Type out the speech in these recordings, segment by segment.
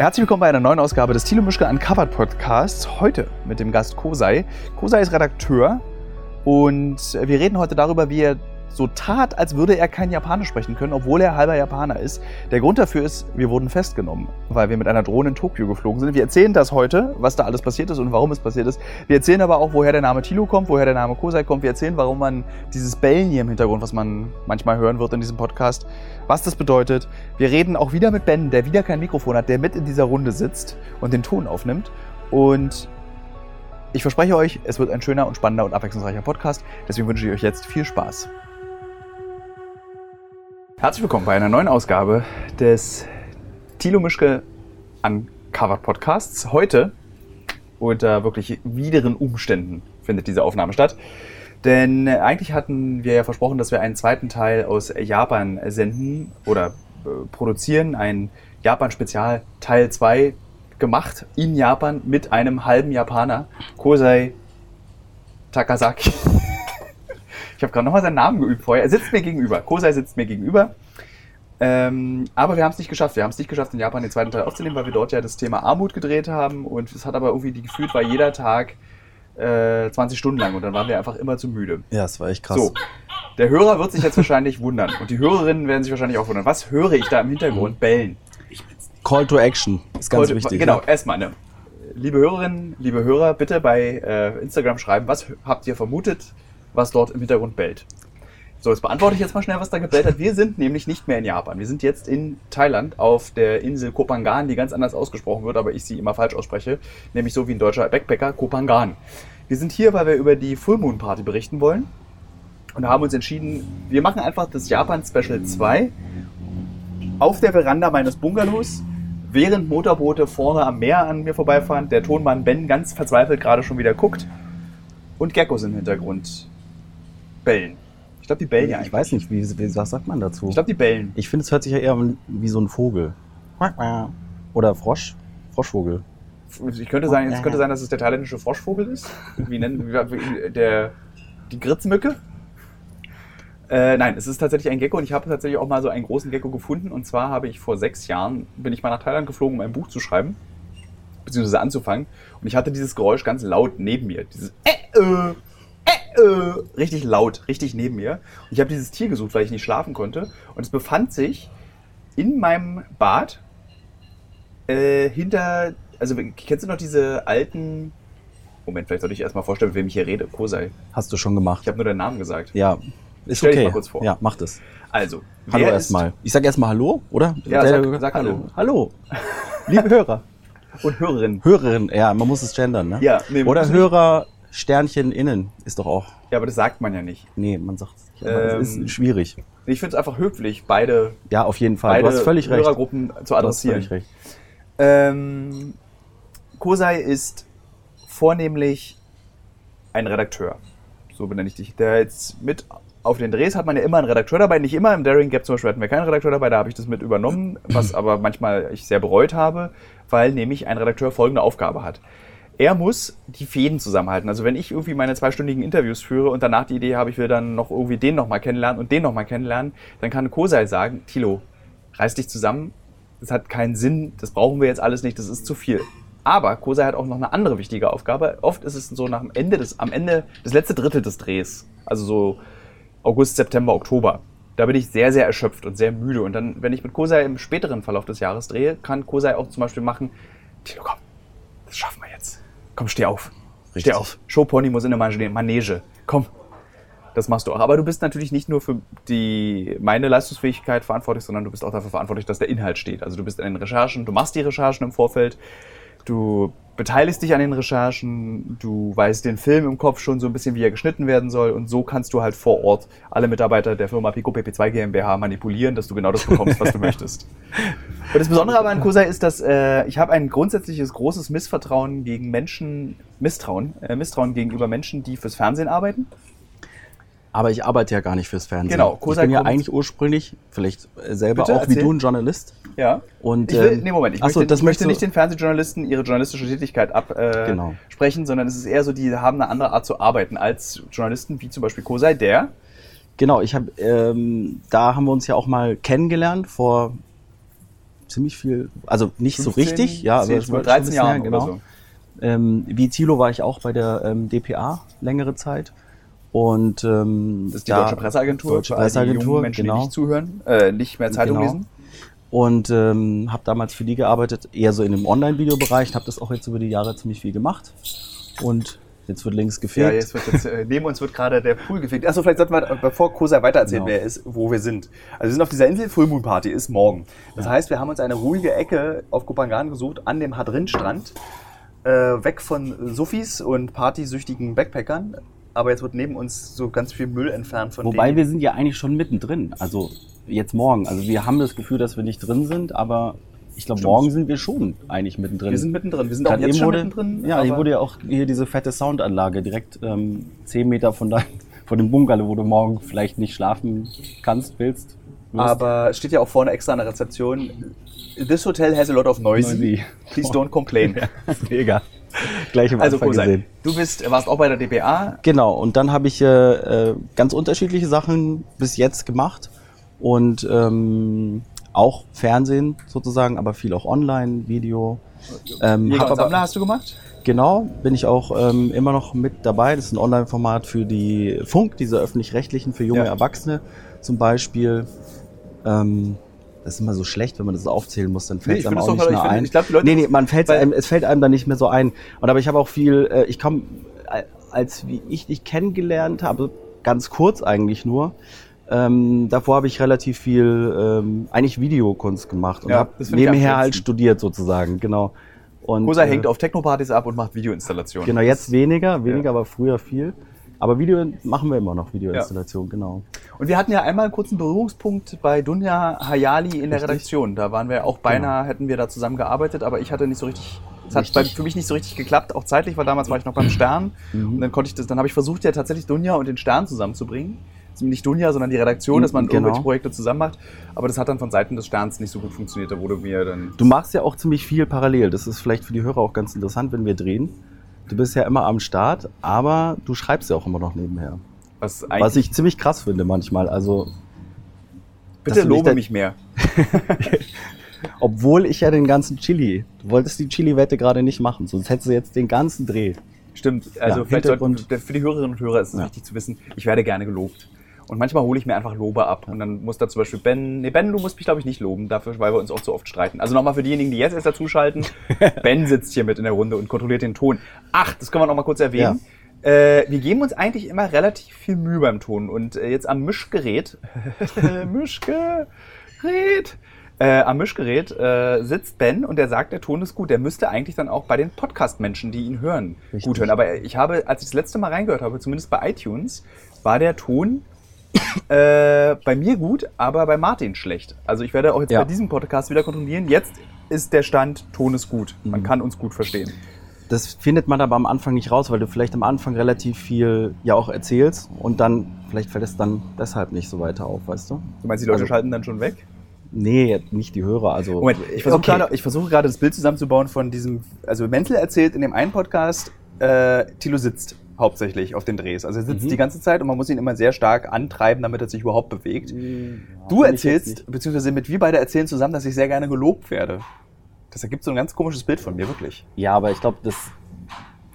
Herzlich willkommen bei einer neuen Ausgabe des Thilo Mischke Uncovered Podcasts. Heute mit dem Gast Kosei. Kosei ist Redakteur und wir reden heute darüber, wie er so tat, als würde er kein Japanisch sprechen können, obwohl er halber Japaner ist. Der Grund dafür ist, wir wurden festgenommen, weil wir mit einer Drohne in Tokio geflogen sind. Wir erzählen das heute, was da alles passiert ist und warum es passiert ist. Wir erzählen aber auch, woher der Name Tilo kommt, woher der Name Kosei kommt. Wir erzählen, warum man dieses Bellen hier im Hintergrund, was man manchmal hören wird in diesem Podcast, was das bedeutet. Wir reden auch wieder mit Ben, der wieder kein Mikrofon hat, der mit in dieser Runde sitzt und den Ton aufnimmt. Und ich verspreche euch, es wird ein schöner und spannender und abwechslungsreicher Podcast. Deswegen wünsche ich euch jetzt viel Spaß. Herzlich willkommen bei einer neuen Ausgabe des Thilo Mischke Uncovered Podcasts. Heute unter wirklich wideren Umständen findet diese Aufnahme statt. Denn eigentlich hatten wir ja versprochen, dass wir einen zweiten Teil aus Japan senden oder äh, produzieren. Ein Japan-Spezial Teil 2 gemacht in Japan mit einem halben Japaner, Kosei Takasaki. Ich habe gerade nochmal seinen Namen geübt vorher. Er sitzt mir gegenüber. Kosei sitzt mir gegenüber. Ähm, aber wir haben es nicht geschafft. Wir haben es nicht geschafft, in Japan den zweiten Teil aufzunehmen, weil wir dort ja das Thema Armut gedreht haben. Und es hat aber irgendwie die gefühlt, war jeder Tag äh, 20 Stunden lang. Und dann waren wir einfach immer zu müde. Ja, das war echt krass. So, der Hörer wird sich jetzt wahrscheinlich wundern. Und die Hörerinnen werden sich wahrscheinlich auch wundern. Was höre ich da im Hintergrund? Bellen. Call to Action ist ganz Heute- wichtig. Genau, ne? erstmal eine. Liebe Hörerinnen, liebe Hörer, bitte bei äh, Instagram schreiben, was habt ihr vermutet, was dort im Hintergrund bellt. So, jetzt beantworte ich jetzt mal schnell, was da gebellt hat. Wir sind nämlich nicht mehr in Japan. Wir sind jetzt in Thailand auf der Insel Kopangan, die ganz anders ausgesprochen wird, aber ich sie immer falsch ausspreche. Nämlich so wie ein deutscher Backpacker, Kopangan. Wir sind hier, weil wir über die Full Moon Party berichten wollen. Und haben uns entschieden, wir machen einfach das Japan Special 2 auf der Veranda meines Bungalows, während Motorboote vorne am Meer an mir vorbeifahren, der Tonmann Ben ganz verzweifelt gerade schon wieder guckt und Geckos im Hintergrund bellen. Ich glaube, die bellen ja Ich eigentlich. weiß nicht, wie, wie, was sagt man dazu? Ich glaube, die bellen. Ich finde, es hört sich ja eher wie so ein Vogel. Oder Frosch. Froschvogel. Ich könnte sein, es könnte sein, dass es der thailändische Froschvogel ist. Wie nennen wie, der die Gritzmücke? Äh, nein, es ist tatsächlich ein Gecko und ich habe tatsächlich auch mal so einen großen Gecko gefunden. Und zwar habe ich vor sechs Jahren, bin ich mal nach Thailand geflogen, um ein Buch zu schreiben, beziehungsweise anzufangen. Und ich hatte dieses Geräusch ganz laut neben mir. Dieses äh, äh, äh, äh, richtig laut, richtig neben mir. Und ich habe dieses Tier gesucht, weil ich nicht schlafen konnte. Und es befand sich in meinem Bad äh, hinter, also kennst du noch diese alten, Moment, vielleicht sollte ich erstmal vorstellen, mit wem ich hier rede. Kosei. Hast du schon gemacht. Ich habe nur den Namen gesagt. ja, ist Stell dich okay. mal kurz vor. Ja, mach das. Also, Hallo erstmal. Ich sag erstmal Hallo, oder? Ja, Der- sag- sag Hallo. Hallo. Liebe Hörer. und Hörerin. Hörerin, ja, man muss es gendern, ne? Ja, nee, Oder muss nicht. Sternchen innen ist doch auch. Ja, aber das sagt man ja nicht. Nee, man sagt es nicht. Aber es Ähm, ist schwierig. Ich finde es einfach höflich, beide, Ja, auf jeden Fall. beide du hast völlig recht. Hörergruppen zu Du hast adressieren. völlig recht. Ähm, Kosei ist vornehmlich ein Redakteur. So benenne ich dich. Der jetzt mit auf den Drehs hat man ja immer einen Redakteur dabei. Nicht immer. Im Daring Gap zum Beispiel hatten wir keinen Redakteur dabei. Da habe ich das mit übernommen, was aber manchmal ich sehr bereut habe, weil nämlich ein Redakteur folgende Aufgabe hat. Er muss die Fäden zusammenhalten. Also wenn ich irgendwie meine zweistündigen Interviews führe und danach die Idee habe, ich will dann noch irgendwie den nochmal kennenlernen und den nochmal kennenlernen, dann kann Kosei sagen, Tilo, reiß dich zusammen, das hat keinen Sinn, das brauchen wir jetzt alles nicht, das ist zu viel. Aber Kosei hat auch noch eine andere wichtige Aufgabe. Oft ist es so nach dem Ende des, am Ende, das letzte Drittel des Drehs, also so August, September, Oktober, da bin ich sehr, sehr erschöpft und sehr müde. Und dann, wenn ich mit Kosei im späteren Verlauf des Jahres drehe, kann Kosei auch zum Beispiel machen, Tilo, komm, das schaffen wir jetzt. Komm, steh auf. Steh Richtig. auf. Showpony muss in der Manege- Manege. Komm. Das machst du auch. Aber du bist natürlich nicht nur für die, meine Leistungsfähigkeit verantwortlich, sondern du bist auch dafür verantwortlich, dass der Inhalt steht. Also du bist in den Recherchen, du machst die Recherchen im Vorfeld, du beteiligst dich an den Recherchen, du weißt den Film im Kopf schon so ein bisschen, wie er geschnitten werden soll und so kannst du halt vor Ort alle Mitarbeiter der Firma Pico PP2 GmbH manipulieren, dass du genau das bekommst, was du möchtest. Und das Besondere aber an Kosei ist, dass äh, ich habe ein grundsätzliches großes Missvertrauen gegen Menschen, Misstrauen, äh, Misstrauen gegenüber Menschen, die fürs Fernsehen arbeiten. Aber ich arbeite ja gar nicht fürs Fernsehen. Genau, ich Kosei bin ja eigentlich ursprünglich, vielleicht selber Bitte, auch wie erzähl. du, ein Journalist. Ja. Und, Ich will, ähm, nee, Moment, ich ach so, möchte, das ich möchte nicht den Fernsehjournalisten ihre journalistische Tätigkeit absprechen, äh, Genau. sprechen, sondern es ist eher so, die haben eine andere Art zu arbeiten als Journalisten, wie zum Beispiel Kosei, der Genau, ich habe, ähm, da haben wir uns ja auch mal kennengelernt vor ziemlich viel, also nicht so 15, richtig, ja, aber 10, es war schon 13 ein bisschen Jahren genau. so. Ähm, wie Thilo war ich auch bei der ähm, DPA längere Zeit. Und ähm, Das ist die da- Deutsche Presseagentur. Deutsche die Presseagentur, jungen Menschen, genau. die nicht zuhören, äh, nicht mehr Zeitung Genau. lesen. Und ähm, habe damals für die gearbeitet, eher so in dem Online-Videobereich. Habe das auch jetzt über die Jahre ziemlich viel gemacht. Und jetzt wird links Ja, gefegt. jetzt wird jetzt, äh, neben uns wird gerade der Pool gefegt. Achso, vielleicht sollten wir, bevor Kosa weitererzählt, Genau. wer er ist, wo wir sind. Also wir sind auf dieser Insel, Full Moon Party ist morgen. Das heißt, wir haben uns eine ruhige Ecke auf Kopangan gesucht, an dem Hadrin-Strand, äh, weg von Sufis und partysüchtigen Backpackern. Aber jetzt wird neben uns so ganz viel Müll entfernt von Wobei denen. wir sind ja eigentlich schon mittendrin. Also jetzt morgen. Also wir haben das Gefühl, dass wir nicht drin sind, aber ich glaube, morgen sind wir schon eigentlich mittendrin. wir sind mittendrin. Wir sind auch Gerade jetzt eben schon wurde, mittendrin. Ja, hier wurde ja auch hier diese fette Soundanlage direkt ähm, 10 Meter von, dein, von dem Bungalow, wo du morgen vielleicht nicht schlafen kannst, willst. Aber es steht ja auch vorne extra an der Rezeption. This hotel has a lot of noisy. Noisy. Please don't complain. Mega. Gleich am Also Anfang Kosei, gesehen. du bist, warst auch bei der DPA. Genau, und dann habe ich äh, äh, ganz unterschiedliche Sachen bis jetzt gemacht und ähm, auch Fernsehen sozusagen, aber viel auch online, Video. Ähm, Jäger aber- Sammler hast du gemacht? Genau, bin ich auch ähm, immer noch mit dabei. Das ist ein Online-Format für die Funk, diese öffentlich-rechtlichen, für junge Ja. Erwachsene zum Beispiel. Ähm, das ist immer so schlecht, wenn man das aufzählen muss, dann Nee, fällt ich es einem auch nicht doch- mehr ein. ich glaub, die Leute- nee, nee, man fällt einem, es fällt einem dann nicht mehr so ein. Und aber ich habe auch viel, äh, ich komme, äh, als wie ich dich kennengelernt habe, ganz kurz eigentlich nur. Ähm, davor habe ich relativ viel, ähm, eigentlich Videokunst gemacht und Ja, habe nebenher halt studiert sozusagen, genau. Und, Kosa äh, hängt auf Technopartys ab und macht Videoinstallationen. Genau, jetzt weniger, weniger, Ja. aber früher viel. Aber Video machen wir immer noch, Videoinstallation, genau. Und wir hatten ja einmal einen kurzen Berührungspunkt bei Dunja Hayali in der Richtig. Redaktion. Da waren wir auch beinahe, hätten wir da zusammen gearbeitet, aber ich hatte nicht so richtig, es hat bei, für mich nicht so richtig geklappt, auch zeitlich, weil damals war ich noch beim Stern. Mhm. Und dann konnte ich das, dann habe ich versucht, ja tatsächlich Dunja und den Stern zusammenzubringen. Also nicht Dunja, sondern die Redaktion, dass man Genau. irgendwelche Projekte zusammen macht. Aber das hat dann von Seiten des Sterns nicht so gut funktioniert. Da wurde mir dann. Du machst ja auch ziemlich viel parallel. Das ist vielleicht für die Hörer auch ganz interessant, wenn wir drehen. Du bist ja immer am Start, aber du schreibst ja auch immer noch nebenher. Was, Was ich ziemlich krass finde manchmal. Also, bitte lobe mich mehr. obwohl ich ja den ganzen Chili, du wolltest die Chili-Wette gerade nicht machen, sonst hättest du jetzt den ganzen Dreh. Stimmt, also Ja, vielleicht sollten, für die Hörerinnen und Hörer ist es Ja. wichtig zu wissen, ich werde gerne gelobt. Und manchmal hole ich mir einfach Lobe ab. Und dann muss da zum Beispiel Ben, nee, Ben, du musst mich, glaube ich, nicht loben, dafür, weil wir uns auch zu oft streiten. Also nochmal für diejenigen, die jetzt erst dazuschalten, Ben sitzt hier mit in der Runde und kontrolliert den Ton. Ach, das können wir noch mal kurz erwähnen. Äh, wir geben uns eigentlich immer relativ viel Mühe beim Ton. Und äh, jetzt am Mischgerät, Mischgerät, äh, am Mischgerät äh, sitzt Ben und der sagt, der Ton ist gut. Der müsste eigentlich dann auch bei den Podcast-Menschen, die ihn hören, Richtig. gut hören. Aber ich habe, als ich das letzte Mal reingehört habe, zumindest bei iTunes, war der Ton äh, bei mir gut, aber bei Martin schlecht. Also ich werde auch jetzt Ja. bei diesem Podcast wieder kontrollieren. Jetzt ist der Stand, Ton ist gut. Man Mhm. kann uns gut verstehen. Das findet man aber am Anfang nicht raus, weil du vielleicht am Anfang relativ viel ja auch erzählst und dann, vielleicht fällt es dann deshalb nicht so weiter auf, weißt du? Du meinst, die Leute Also- schalten dann schon weg? Nee, nicht die Hörer, also. Moment, ich versuche Okay. gerade, gerade das Bild zusammenzubauen von diesem. Also Menzel erzählt in dem einen Podcast, äh, Thilo sitzt hauptsächlich auf den Drehs. Also er sitzt Mhm. die ganze Zeit und man muss ihn immer sehr stark antreiben, damit er sich überhaupt bewegt. Hm, Du Ja, jetzt erzählst, beziehungsweise mit wir beide erzählen zusammen, dass ich sehr gerne gelobt werde. Das ergibt so ein ganz komisches Bild von mir, wirklich. Ja, aber ich glaube, das,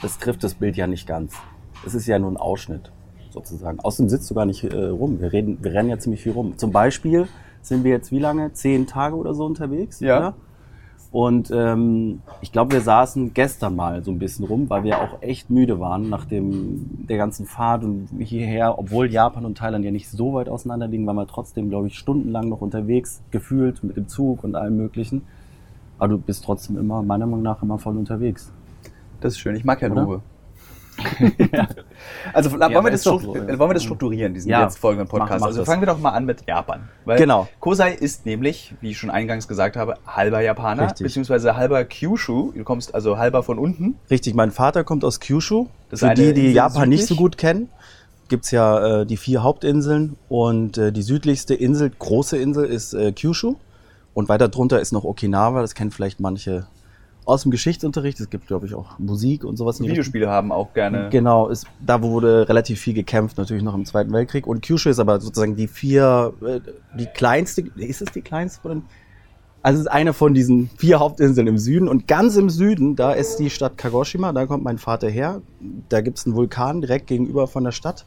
das trifft das Bild ja nicht ganz. Es ist ja nur ein Ausschnitt, sozusagen. Außerdem sitzt du gar nicht äh, rum. Wir, reden, wir rennen ja ziemlich viel rum. Zum Beispiel sind wir jetzt wie lange? Zehn Tage oder so unterwegs? Ja. Oder? Und ähm, ich glaube, wir saßen gestern mal so ein bisschen rum, weil wir auch echt müde waren nach dem, der ganzen Fahrt und hierher, obwohl Japan und Thailand ja nicht so weit auseinander liegen, waren wir trotzdem, glaube ich, stundenlang noch unterwegs, gefühlt mit dem Zug und allem Möglichen. Aber du bist trotzdem immer, meiner Meinung nach, immer voll unterwegs. Das ist schön. Ich mag ja Oder? Lobe. Also wollen, wir das so, ja. wollen wir das strukturieren, diesen Ja, jetzt folgenden mach- Podcast? mach also das. fangen wir doch mal an mit Japan. Weil Genau. Kosei ist nämlich, wie ich schon eingangs gesagt habe, halber Japaner, Richtig. beziehungsweise halber Kyushu. Du kommst also halber von unten. Richtig, mein Vater kommt aus Kyushu. Das Für die, die Japan nicht so südlich? gut kennen, gibt's ja äh, die vier Hauptinseln und äh, die südlichste Insel, große Insel, ist äh, Kyushu. Und weiter drunter ist noch Okinawa, das kennen vielleicht manche aus dem Geschichtsunterricht. Es gibt, glaube ich, auch Musik und sowas. Videospiele haben auch gerne. Genau, ist, da wurde relativ viel gekämpft, natürlich noch im Zweiten Weltkrieg. Und Kyushu ist aber sozusagen die vier, äh, die kleinste, ist es die kleinste? Oder? Also es ist eine von diesen vier Hauptinseln im Süden und ganz im Süden, da ist die Stadt Kagoshima, da kommt mein Vater her. Da gibt es einen Vulkan direkt gegenüber von der Stadt,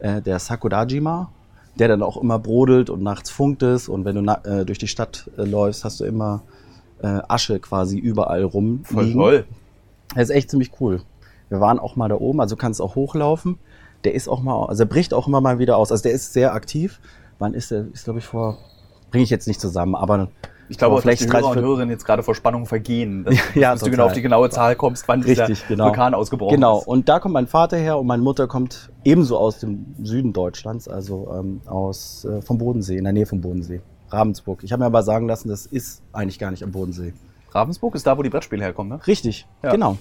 äh, der Sakurajima, der dann auch immer brodelt und nachts funkt es und wenn du äh, durch die Stadt äh, läufst, hast du immer äh, Asche quasi überall rum. Voll toll. Das ist echt ziemlich cool. Wir waren auch mal da oben, also du kannst auch hochlaufen. Der ist auch mal, also er bricht auch immer mal wieder aus. Also der ist sehr aktiv. Wann ist der? Ist glaube ich vor, bringe ich jetzt nicht zusammen, aber Ich glaube, Aber vielleicht die Hörer 30, und Hörerinnen jetzt gerade vor Spannung vergehen, dass, Ja, dass du genau auf die genaue Zahl kommst, wann Richtig, dieser genau. Vulkan ausgebrochen Genau, ist. und da kommt mein Vater her und meine Mutter kommt ebenso aus dem Süden Deutschlands, also ähm, aus äh, vom Bodensee, in der Nähe vom Bodensee, Ravensburg. Ich habe mir aber sagen lassen, das ist eigentlich gar nicht am Bodensee. Ravensburg ist da, wo die Brettspiele herkommen, ne? Richtig, Ja. genau.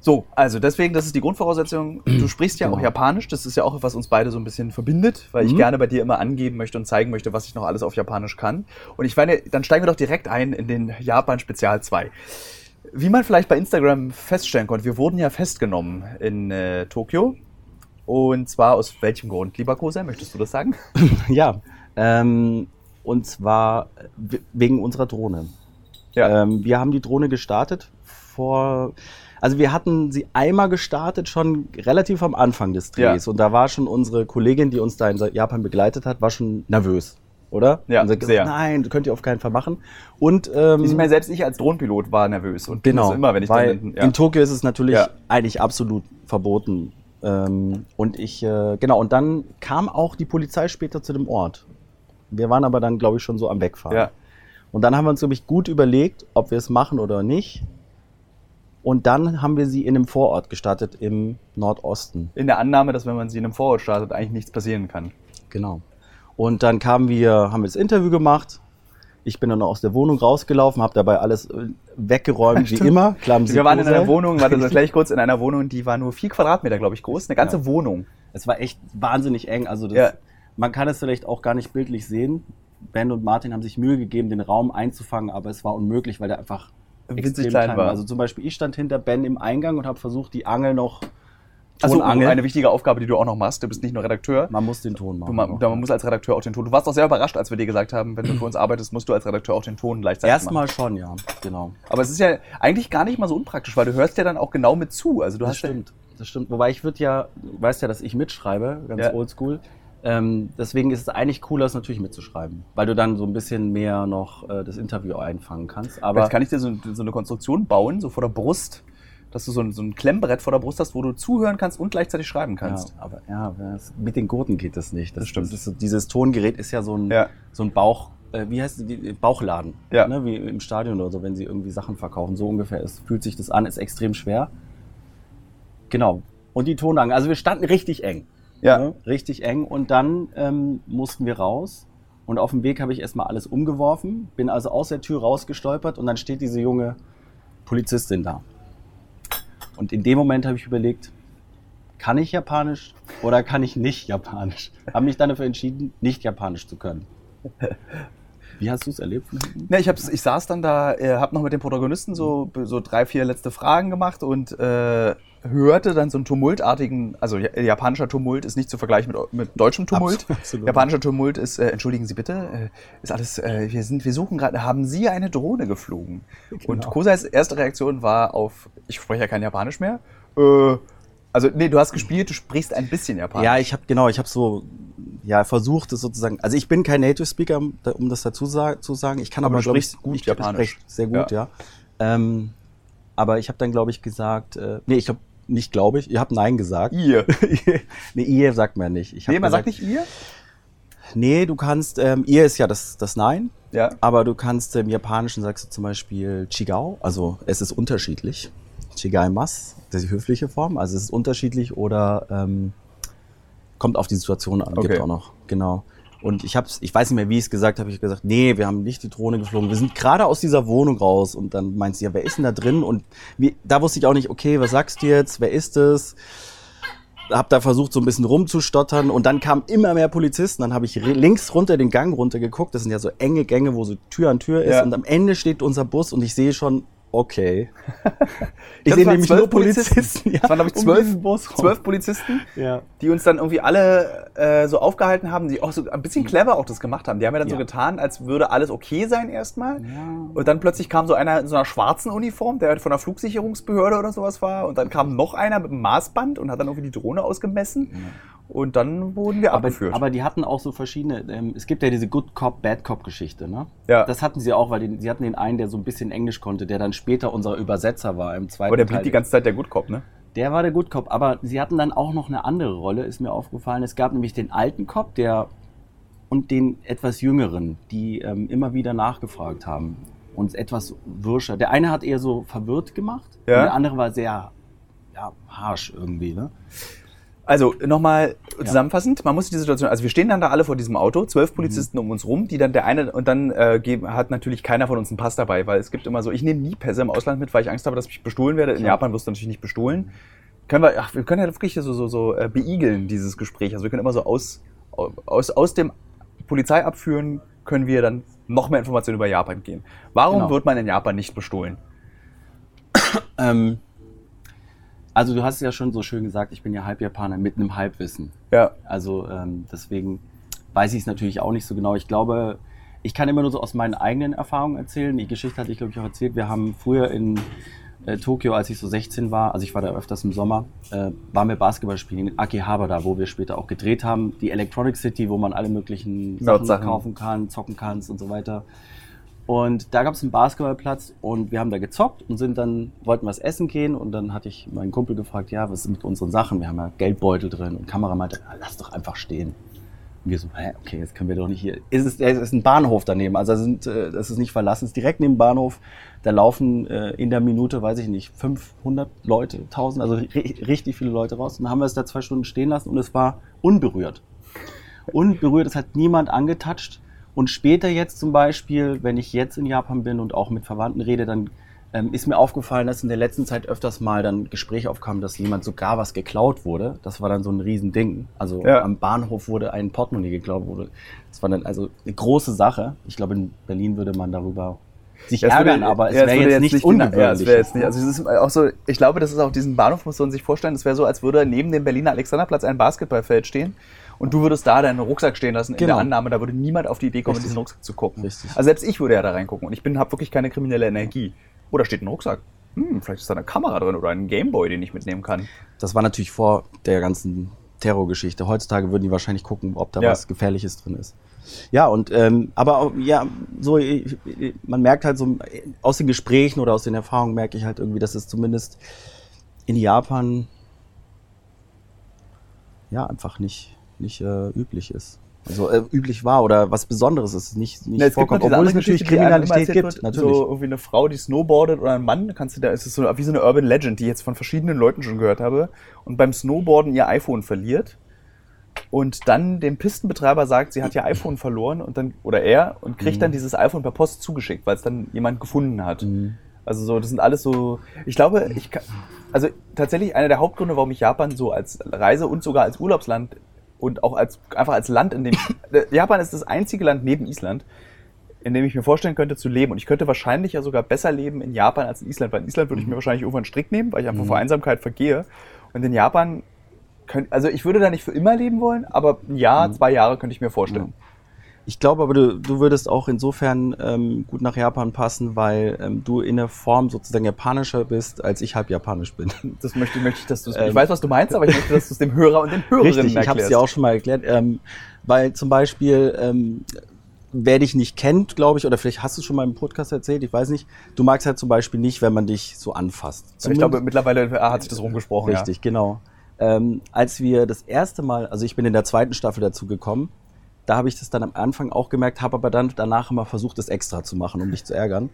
So, also deswegen, das ist die Grundvoraussetzung. Du sprichst ja auch Genau. Japanisch. Das ist ja auch, was uns beide so ein bisschen verbindet, weil ich Mhm. gerne bei dir immer angeben möchte und zeigen möchte, was ich noch alles auf Japanisch kann. Und ich meine, dann steigen wir doch direkt ein in den Japan Spezial 2. Wie man vielleicht bei Instagram feststellen konnte, wir wurden ja festgenommen in äh, Tokio. Und zwar aus welchem Grund, lieber Kose? Möchtest du das sagen? Ja, ähm, und zwar we- wegen unserer Drohne. Ja. Ähm, wir haben die Drohne gestartet vor, also wir hatten sie einmal gestartet, schon relativ am Anfang des Drehs. Ja. Und da war schon unsere Kollegin, die uns da in Japan begleitet hat, war schon nervös, oder? Ja, und sie hat sehr. gesagt, nein, das könnt ihr auf keinen Fall machen. Und ähm, Ich meine, selbst ich als Drohnenpilot war nervös und Genau, immer, wenn ich weil dann... in Tokio ist es natürlich Ja. eigentlich absolut verboten. Ähm, und ich, äh, genau, und dann kam auch die Polizei später zu dem Ort. Wir waren aber dann, glaube ich, schon so am Wegfahren. ja. Und dann haben wir uns, glaube ich, gut überlegt, ob wir es machen oder nicht. Und dann haben wir sie in einem Vorort gestartet im Nordosten. In der Annahme, dass wenn man sie in einem Vorort startet, eigentlich nichts passieren kann. Genau. Und dann kamen wir, haben wir das Interview gemacht. Ich bin dann aus der Wohnung rausgelaufen, habe dabei alles äh, weggeräumt, wie immer. Clumsy Wir waren in einer Wohnung, warte, das gleich kurz, in einer Wohnung, die war nur vier Quadratmeter, glaube ich, groß. Eine ganze Ja. Wohnung. Es war echt wahnsinnig eng. Also das, Ja. Man kann es vielleicht auch gar nicht bildlich sehen. Ben und Martin haben sich Mühe gegeben, den Raum einzufangen, aber es war unmöglich, weil der einfach Winzig extrem klein war. Also zum Beispiel, ich stand hinter Ben im Eingang und habe versucht, die Angel noch Also eine wichtige Aufgabe, die du auch noch machst. Du bist nicht nur Redakteur. man muss den Ton Du, machen. ma- man muss als Redakteur auch den Ton. Du warst auch sehr überrascht, als wir dir gesagt haben, wenn du für uns arbeitest, musst du als Redakteur auch den Ton gleichzeitig machen. Erstmal schon, ja, genau. Aber es ist ja eigentlich gar nicht mal so unpraktisch, weil du hörst ja dann auch genau mit zu. Also du Das hast ja- stimmt, das stimmt. Wobei ich würde ja, du weißt ja, dass ich mitschreibe, ganz Ja. oldschool. Ähm, deswegen ist es eigentlich cooler, es natürlich mitzuschreiben, weil du dann so ein bisschen mehr noch äh, das Interview einfangen kannst. Aber jetzt kann ich dir so, so eine Konstruktion bauen, so vor der Brust, dass du so ein, so ein Klemmbrett vor der Brust hast, wo du zuhören kannst und gleichzeitig schreiben kannst. Ja, aber ja, mit den Gurten geht das nicht. Das, Das stimmt. Das so- dieses Tongerät ist ja so ein, Ja. so ein Bauch, äh, wie heißt die, Bauchladen, Ja. ne, wie im Stadion oder so, wenn sie irgendwie Sachen verkaufen. So ungefähr ist, fühlt sich das an, ist extrem schwer. Genau. Und die Tonangel, also wir standen richtig eng. Ja. Ne? Richtig eng. Und dann ähm, mussten wir raus. Und auf dem Weg habe ich erstmal alles umgeworfen, bin also aus der Tür rausgestolpert und dann steht diese junge Polizistin da. Und in dem Moment habe ich überlegt, kann ich Japanisch oder kann ich nicht Japanisch? Habe mich dann dafür entschieden, nicht Japanisch zu können. Wie hast du es erlebt? hinten? Ne, ich, ich saß dann da, äh, hab noch mit dem Protagonisten so, so drei, vier letzte Fragen gemacht und äh, hörte dann so einen tumultartigen, also ja- japanischer Tumult ist nicht zu vergleichen mit, mit deutschem Tumult. Absolut. Japanischer Tumult ist, äh, entschuldigen Sie bitte, äh, ist alles, äh, wir sind, wir suchen gerade, haben Sie eine Drohne geflogen? Und Genau. Kosais erste Reaktion war auf, ich spreche ja kein Japanisch mehr. Äh, also nee, du hast gespielt, du sprichst ein bisschen Japanisch. Ja, ich habe genau, ich habe so ja versucht, es sozusagen. Also ich bin kein Native Speaker, um da- das dazu zu sagen. Ich kann Aber aber, du sprichst ich, gut ich, Japanisch. Ich sehr gut, ja. Ähm, aber ich habe dann, glaube ich, gesagt, äh, nee, ich glaube nicht, glaube ich. Ihr habt Nein gesagt. Ihr. nee, ihr sagt mir nicht. Ich Nee, man sagt gesagt, nicht ihr? Nee, du kannst, ähm, ihr ist ja das, das Nein, Ja. aber du kannst im Japanischen sagst du zum Beispiel Chigao, also es ist unterschiedlich. Chigaimas, das ist die höfliche Form, also es ist unterschiedlich oder ähm, kommt auf die Situation an, Okay. gibt auch noch, genau. Und ich hab's, ich weiß nicht mehr, wie ich es gesagt habe, ich hab gesagt, nee, wir haben nicht die Drohne geflogen, wir sind gerade aus dieser Wohnung raus und dann meint sie, ja, wer ist denn da drin? Und wie, da wusste ich auch nicht, okay, was sagst du jetzt, wer ist es? Hab da versucht, so ein bisschen rumzustottern und dann kamen immer mehr Polizisten. Dann habe ich links runter den Gang runter geguckt. Das sind ja so enge Gänge, wo so Tür an Tür ist. Ja. Und am Ende steht unser Bus und ich sehe schon, okay. Ich sehe nämlich nur zwölf Polizisten. Polizisten, ja, Es waren, glaube ich, um zwölf, rum. zwölf Polizisten, Ja. die uns dann irgendwie alle äh, so aufgehalten haben, die auch so ein bisschen clever auch das gemacht haben. Die haben ja dann so Ja. getan, als würde alles okay sein erstmal. Und dann plötzlich kam so einer in so einer schwarzen Uniform, der von der Flugsicherungsbehörde oder sowas war. Und dann kam noch einer mit einem Maßband und hat dann irgendwie die Drohne ausgemessen. Und dann wurden wir Aber, abgeführt. aber die hatten auch so verschiedene, ähm, es gibt ja diese Good Cop, Bad Cop Geschichte, ne? Ja. Das hatten sie auch, weil die, sie hatten den einen, der so ein bisschen Englisch konnte, der dann später unser Übersetzer war im zweiten aber der Teil. blieb die ganze Zeit der Good Cop, ne? Der war der Good Cop, aber sie hatten dann auch noch eine andere Rolle, ist mir aufgefallen. Es gab nämlich den alten Cop, der und den etwas jüngeren, die ähm, immer wieder nachgefragt haben. Und etwas wirscher. Der eine hat eher so verwirrt gemacht, Ja. und der andere war sehr ja, harsh irgendwie, ne? Also nochmal zusammenfassend, man muss die Situation, also wir stehen dann da alle vor diesem Auto, zwölf Polizisten um uns rum, die dann der eine und dann äh, geben, hat natürlich keiner von uns einen Pass dabei, weil es gibt immer so, ich nehme nie Pässe im Ausland mit, weil ich Angst habe, dass ich bestohlen werde. In Klar. Japan wirst du natürlich nicht bestohlen. Können wir, ach, wir können ja wirklich so, so, so äh, beigeln, dieses Gespräch. Also wir können immer so aus, aus, aus dem Polizeiabführen können wir dann noch mehr Informationen über Japan gehen. Warum Genau. wird man in Japan nicht bestohlen? Ähm, also du hast es ja schon so schön gesagt, ich bin ja Halbjapaner mit einem Halbwissen. Ja, Also ähm, deswegen weiß ich es natürlich auch nicht so genau. Ich glaube, ich kann immer nur so aus meinen eigenen Erfahrungen erzählen. Die Geschichte hatte ich, glaube ich, auch erzählt. Wir haben früher in äh, Tokio, als ich so 16 war, also ich war da öfters im Sommer, äh, waren wir Basketball spielen in Akihabara, wo wir später auch gedreht haben. Die Electronic City, wo man alle möglichen Sachen Sachen. kaufen kann, zocken kannst und so weiter. Und da gab es einen Basketballplatz und wir haben da gezockt und sind dann, wollten was essen gehen und dann hatte ich meinen Kumpel gefragt, ja, was ist mit unseren Sachen? Wir haben ja Geldbeutel drin und Kamera meinte, "Ah, lass doch einfach stehen. Und wir so, hä, okay, jetzt können wir doch nicht hier. Es ist, es ist ein Bahnhof daneben, also es sind, äh, das ist nicht verlassen, es ist direkt neben dem Bahnhof. Da laufen äh, in der Minute, weiß ich nicht, 500 Leute, 1000, also ri richtig viele Leute raus. Und dann haben wir es da zwei Stunden stehen lassen und es war unberührt. Unberührt, es hat niemand angetatscht. Und später jetzt zum Beispiel, wenn ich jetzt in Japan bin und auch mit Verwandten rede, dann ähm, ist mir aufgefallen, dass in der letzten Zeit öfters mal dann Gespräch aufkam, dass jemand sogar was geklaut wurde. Das war dann so ein Riesending. Also Ja. am Bahnhof wurde ein Portemonnaie geklaut wurde. Das war dann also eine große Sache. Ich glaube, in Berlin würde man darüber sich Ja, es würde- ärgern, aber es ja, wäre würde jetzt, nichts wie na- Ja, es wäre jetzt nicht. Also es ist auch so, ich glaube, das ist auch diesen Bahnhof, muss man sich vorstellen, das wäre so, als würde neben dem Berliner Alexanderplatz ein Basketballfeld stehen und du würdest da deinen Rucksack stehen lassen in Genau. der Annahme, da würde niemand auf die Idee kommen, in Richtig. diesen Rucksack zu gucken. Richtig. Also selbst ich würde ja da reingucken und ich bin habe wirklich keine kriminelle Energie. Oder steht ein Rucksack. Hm, vielleicht ist da eine Kamera drin oder ein Gameboy, den ich mitnehmen kann. Das war natürlich vor der ganzen Terrorgeschichte. Heutzutage würden die wahrscheinlich gucken, ob da Ja. was Gefährliches drin ist. Ja, und ähm, aber ja, so ich, ich- man merkt halt so äh, aus den Gesprächen oder aus den Erfahrungen merke ich halt irgendwie, dass es zumindest in Japan ja einfach nicht nicht äh, üblich ist. Also äh, üblich war oder was Besonderes ist, nicht nicht Na, es gibt vorkommt, diese obwohl es natürlich Kriminalität gibt, wird, natürlich. So irgendwie eine Frau, die snowboardet oder ein Mann, kannst du da, ist es so wie so eine Urban Legend, die ich jetzt von verschiedenen Leuten schon gehört habe und beim Snowboarden ihr iPhone verliert und dann dem Pistenbetreiber sagt, sie hat ihr iPhone verloren und dann oder er und kriegt Mhm. dann dieses iPhone per Post zugeschickt, weil es dann jemand gefunden hat. Mhm. Also so, das sind alles so. Ich glaube, ich kann, also tatsächlich einer der Hauptgründe, warum ich Japan so als Reise und sogar als Urlaubsland und auch als einfach als Land, in dem ich, Japan ist das einzige Land neben Island, in dem ich mir vorstellen könnte zu leben. Und ich könnte wahrscheinlich ja sogar besser leben in Japan als in Island, weil in Island würde ich mir wahrscheinlich irgendwann einen Strick nehmen, weil ich einfach Mhm. vor Einsamkeit vergehe. Und in Japan könnt, also ich würde da nicht für immer leben wollen, aber ein Jahr, Mhm. zwei Jahre könnte ich mir vorstellen. Ich glaube aber, du, du würdest auch insofern ähm, gut nach Japan passen, weil ähm, du in der Form sozusagen japanischer bist, als ich halb japanisch bin. Das möchte, möchte ich, dass du es. ich Ähm. weiß, was du meinst, aber ich möchte, dass du es dem Hörer und den Hörerinnen Richtig, ich habe es erklärst. dir auch schon mal erklärt. Ähm, weil zum Beispiel, ähm, wer dich nicht kennt, glaube ich, oder vielleicht hast du es schon mal im Podcast erzählt, ich weiß nicht, du magst halt zum Beispiel nicht, wenn man dich so anfasst. ich glaube, mittlerweile hat sich das rumgesprochen. Richtig, genau. Ähm, als wir das erste Mal, also ich bin in der zweiten Staffel dazu gekommen, da habe ich das dann am Anfang auch gemerkt, habe aber dann danach immer versucht, das extra zu machen, um dich zu ärgern,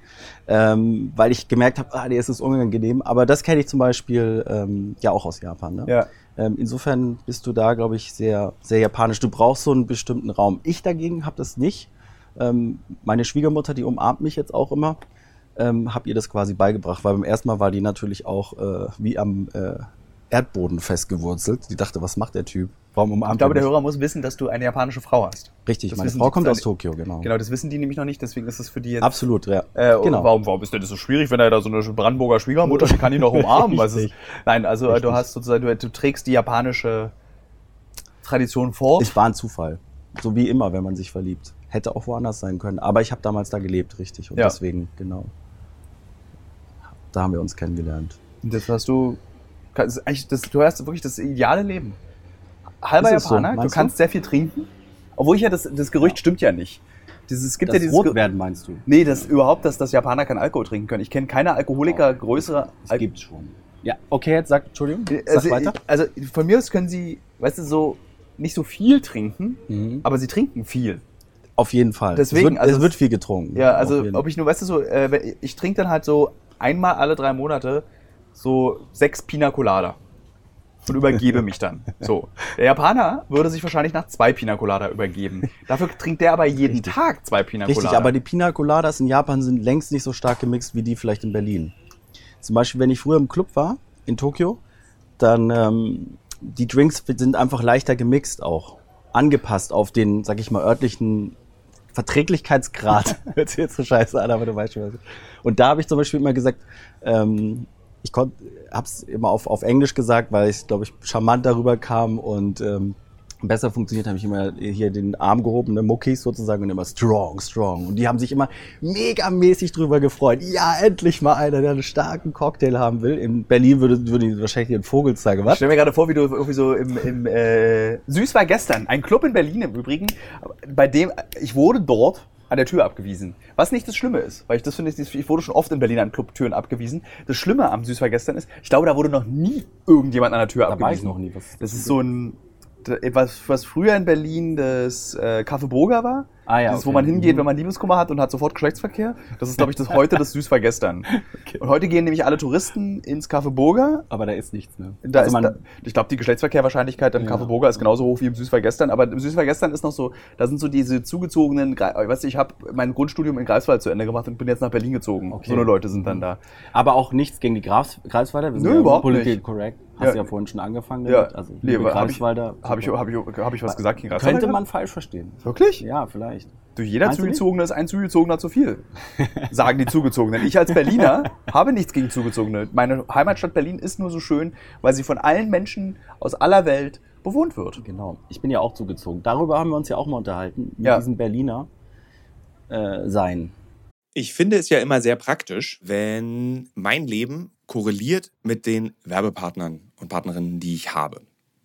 ähm, weil ich gemerkt habe, ah, es ist unangenehm. Aber das kenne ich zum Beispiel ähm, ja auch aus Japan. Ne? Ja. ja. Ähm, insofern bist du da, glaube ich, sehr, sehr japanisch. Du brauchst so einen bestimmten Raum. Ich dagegen habe das nicht. Ähm, meine Schwiegermutter, die umarmt mich jetzt auch immer, ähm, habe ihr das quasi beigebracht, weil beim ersten Mal war die natürlich auch äh, wie am äh, Erdboden festgewurzelt. Die dachte, was macht der Typ? Warum umarmt Ich glaube, er der? Hörer muss wissen, dass du eine japanische Frau hast. Richtig, das meine Frau kommt aus Tokio, genau. Genau, das wissen die nämlich noch nicht, deswegen ist es für die jetzt. Absolut, ja. Äh, genau. warum, warum ist denn das so schwierig, wenn er da so eine Brandenburger Schwiegermutter, die kann ihn noch umarmen? Ist, Richtig. nein, also äh, du Richtig. hast sozusagen, du, du trägst die japanische Tradition vor. Es war ein Zufall. So wie immer, wenn man sich verliebt. Hätte auch woanders sein können. Aber ich habe damals da gelebt, richtig. Und Ja. deswegen, genau. Da haben wir uns kennengelernt. Und das hast du, kannst, eigentlich, das, du hast wirklich das ideale Leben. Halber Ist es so, Japaner, du meinst du? kannst sehr viel trinken. Obwohl ich ja, das, das Gerücht stimmt ja nicht. Dieses, es gibt Das ja dieses Ge- Rotwerden meinst du? Nee, das überhaupt, dass, dass Japaner keinen Alkohol trinken können. Ich kenne keine Alkoholiker größere. Es gibt schon. Ja, okay, jetzt sag, Entschuldigung, sag also, weiter. also von mir aus können sie, weißt du, so nicht so viel trinken, Mhm. aber sie trinken viel. Auf jeden Fall. Deswegen, es wird, also es wird viel getrunken. Ja, also ob ich nur, weißt du, so, äh, ich trinke dann halt so einmal alle drei Monate so sechs Pina Colada und übergebe mich dann. So. Der Japaner würde sich wahrscheinlich nach zwei Pina Colada übergeben. Dafür trinkt der aber jeden Richtig. Tag zwei Pina Colada. Richtig, aber die Pina Coladas in Japan sind längst nicht so stark gemixt wie die vielleicht in Berlin. Zum Beispiel, wenn ich früher im Club war, in Tokio, dann ähm, die Drinks sind einfach leichter gemixt auch. Angepasst auf den, sag ich mal, örtlichen Verträglichkeitsgrad. Hört sich jetzt so scheiße an, aber du weißt schon was. Und da habe ich zum Beispiel immer gesagt, ähm, ich konnt, hab's immer auf, auf Englisch gesagt, weil ich, glaube ich, charmant darüber kam und ähm, besser funktioniert, habe ich immer hier den Arm gehoben, ne, Muckis sozusagen und immer strong, strong. Und die haben sich immer megamäßig drüber gefreut. Ja, endlich mal einer, der einen starken Cocktail haben will. In Berlin würde, würde die wahrscheinlich den Vogel zeigen. Ich Was? stell mir gerade vor, wie du irgendwie so im, im äh, Süß war gestern, ein Club in Berlin im Übrigen, bei dem ich wurde dort an der Tür abgewiesen. Was nicht das Schlimme ist, weil ich das finde, ich wurde schon oft in Berlin an Clubtüren abgewiesen. Das Schlimme am Süß war gestern ist, ich glaube, da wurde noch nie irgendjemand an der Tür Da abgewiesen. war ich noch nie. Was Das ist so ein was, was früher in Berlin das äh, Café Burger war. Ah ja, Dieses, wo okay. man hingeht, Mhm. wenn man Liebeskummer hat und hat sofort Geschlechtsverkehr. Das ist, glaube ich, das heute das Süß war gestern. Und heute gehen nämlich alle Touristen ins Café Burger Aber da ist nichts, ne? da also ist, man, da, ich glaube, die Geschlechtsverkehrwahrscheinlichkeit im Ja. Café Burger ist genauso hoch wie im Süß war gestern. Aber im Süß war gestern ist noch so, da sind so diese zugezogenen, weißt du, ich habe mein Grundstudium in Greifswald zu Ende gemacht und bin jetzt nach Berlin gezogen. Okay. So eine Leute sind dann da. aber auch nichts gegen die Grafs, Greifswalder. Wir sind Nö, ja überhaupt political nicht. correct. Hast Ja. du ja vorhin schon angefangen Ja, damit. Also, nee, liebe aber hab ich- Greifswalder. Habe ich, hab ich, hab ich was gesagt gegen Greifswald? Könnte man falsch verstehen. Wirklich? Ja, vielleicht. Durch jeder Meinst nicht? Zugezogene ist ein Zugezogener zu viel. Sagen die Zugezogenen. Ich als Berliner habe nichts gegen Zugezogene. Meine Heimatstadt Berlin ist nur so schön, weil sie von allen Menschen aus aller Welt bewohnt wird. Genau. Ich bin ja auch zugezogen. Darüber haben wir uns ja auch mal unterhalten. Mit Ja. diesem Berliner äh, Sein. Ich finde es ja immer sehr praktisch, wenn mein Leben korreliert mit den Werbepartnern und Partnerinnen, die ich habe.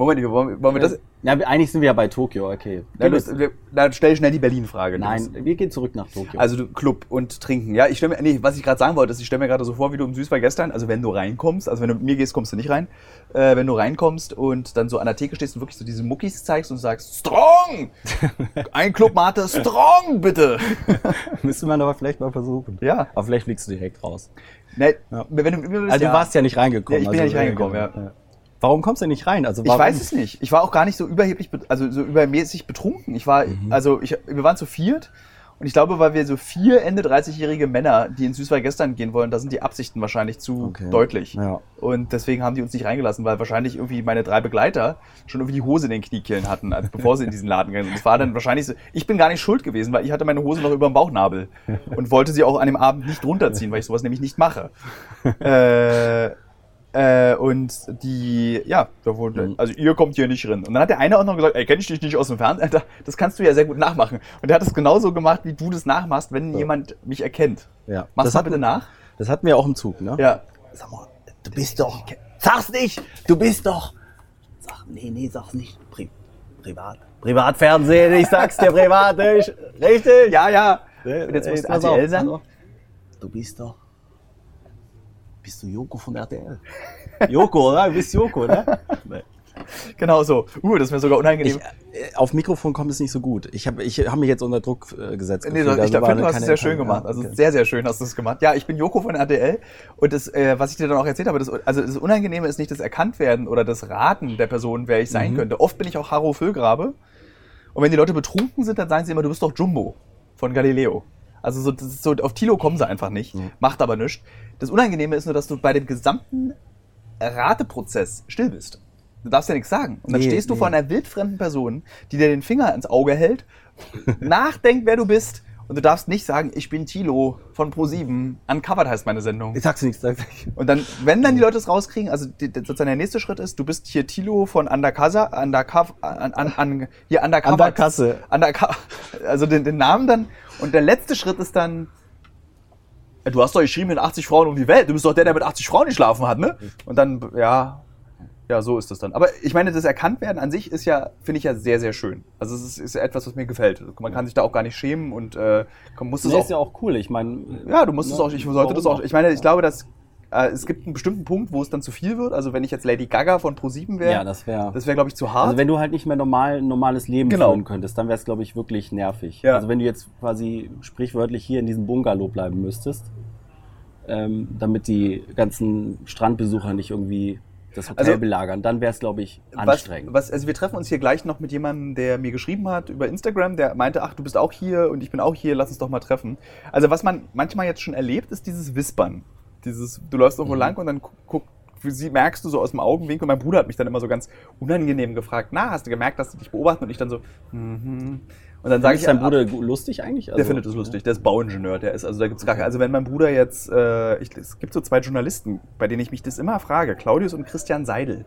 Moment, wollen, wollen wir das? Ja, eigentlich sind wir ja bei Tokio, okay. Ja, du, wir, dann stell schnell die Berlin-Frage. Nein, wir gehen zurück nach Tokio. Also Club und Trinken. Ja, ich stelle mir, nee, was ich gerade sagen wollte, ist, ich stelle mir gerade so vor, wie du im Süß war gestern. Also wenn du reinkommst, also wenn du mit mir gehst, kommst du nicht rein. Äh, wenn du reinkommst und dann so an der Theke stehst und wirklich so diese Muckis zeigst und sagst, Strong! Ein Club Mate, Strong, bitte! Müsste man aber vielleicht mal versuchen. Ja. Aber vielleicht fliegst du direkt raus. Nee, Ja. wenn du, wenn du, Also du warst ja nicht reingekommen. Ja, ich bin ja also, nicht reingekommen, ja. Warum kommst du nicht rein? Also Ich warum? weiß es nicht. Ich war auch gar nicht so überheblich, also so übermäßig betrunken. Ich war, Mhm. also ich, wir waren zu viert. Und ich glaube, weil wir so vier Ende 30-jährige Männer, die in Süßwald gestern gehen wollen, da sind die Absichten wahrscheinlich zu Okay. deutlich. Ja. Und deswegen haben die uns nicht reingelassen, weil wahrscheinlich irgendwie meine drei Begleiter schon irgendwie die Hose in den Kniekehlen hatten, als bevor sie in diesen Laden gegangen sind. Das war dann wahrscheinlich so, ich bin gar nicht schuld gewesen, weil ich hatte meine Hose noch über dem Bauchnabel und wollte sie auch an dem Abend nicht runterziehen, weil ich sowas nämlich nicht mache. äh, äh, und die, ja, da wurde, Mhm. also ihr kommt hier nicht rein. Und dann hat der eine auch noch gesagt, ey, kenn ich dich nicht aus dem Fernsehen? Das kannst du ja sehr gut nachmachen. Und der hat es genauso gemacht, wie du das nachmachst, wenn jemand mich erkennt. Ja. Machst das du bitte nach? Das hatten wir auch im Zug, ne? Ja. Sag mal, du bist doch. Sag's nicht! Du bist doch. Sag, nee, nee, sag's nicht. Pri privat. Privatfernsehen, ich sag's dir privat nicht. Richtig? Ja, ja. Und jetzt musst du RTL sagen? Du bist doch. Bist du Joko von RTL? Joko, oder? Du bist Joko, ne? Nee. Genau so. Uh, das ist mir sogar unangenehm. Ich, äh, auf Mikrofon kommt es nicht so gut. Ich habe ich hab mich jetzt unter Druck äh, gesetzt. Nee, ich Also finde, war du hast es sehr schön gemacht. Ja, Also okay. sehr, sehr schön hast du es gemacht. Ja, ich bin Joko von RTL und das, äh, was ich dir dann auch erzählt habe, das, also das Unangenehme ist nicht das Erkanntwerden oder das Raten der Person, wer ich Mhm. sein könnte. Oft bin ich auch Harro Füllgrabe und wenn die Leute betrunken sind, dann sagen sie immer, du bist doch Jumbo von Galileo. Also so, so, auf Tilo kommen sie einfach nicht, Mhm. macht aber nichts. Das Unangenehme ist nur, dass du bei dem gesamten Rateprozess still bist. Du darfst ja nichts sagen. Und dann Nee, stehst du nee. vor einer wildfremden Person, die dir den Finger ins Auge hält, nachdenkt, wer du bist. Und du darfst nicht sagen, ich bin Tilo von Pro7. Uncovered heißt meine Sendung. Ich sag's nicht, sag's nicht. Und dann, wenn dann die Leute es rauskriegen, also die, sozusagen der nächste Schritt ist, du bist hier Tilo von Undercover, Undercover, an, an, an, hier Undercover. Underkasse. Undercover, also den, den Namen dann. Und der letzte Schritt ist dann, du hast doch geschrieben mit 80 Frauen um die Welt. Du bist doch der, der mit 80 Frauen geschlafen hat, ne? Und dann, ja, ja, so ist das dann. Aber ich meine, das Erkanntwerden an sich ist ja, finde ich ja sehr, sehr schön. Also es ist, ist ja etwas, was mir gefällt. Man kann sich da auch gar nicht schämen und äh, muss es Nee, auch ist ja auch cool. Ich meine. ja, du musst ne, es auch, ich sollte das auch, auch? ich meine, ich glaube, dass äh, es gibt einen bestimmten Punkt, wo es dann zu viel wird. Also wenn ich jetzt Lady Gaga von Pro7 wäre, Ja, das wäre. das wäre, glaube ich, zu hart. Also wenn du halt nicht mehr normal, ein normales Leben Genau. führen könntest, dann wäre es, glaube ich, wirklich nervig. Ja. Also wenn du jetzt quasi sprichwörtlich hier in diesem Bungalow bleiben müsstest, ähm, damit die ganzen Strandbesucher nicht irgendwie das Hotel Also- belagern, dann wäre es, glaube ich, was, anstrengend. was, also wir treffen uns hier gleich noch mit jemandem, der mir geschrieben hat über Instagram, der meinte, ach, du bist auch hier und ich bin auch hier, lass uns doch mal treffen. Also was man manchmal jetzt schon erlebt, ist dieses Wispern. Dieses, du läufst irgendwo Mhm. lang und dann gu- guck, sie merkst du so aus dem Augenwinkel, mein Bruder hat mich dann immer so ganz unangenehm gefragt, na, hast du gemerkt, dass sie dich beobachten? Und ich dann so, mhm. Und dann sage Ist ich, dein ah, Bruder gu- lustig eigentlich? Der Also- findet es lustig, der ist Bauingenieur, der ist, also da gibt's gar keine, also wenn mein Bruder jetzt, äh, ich, es gibt so zwei Journalisten, bei denen ich mich das immer frage, Claudius und Christian Seidel.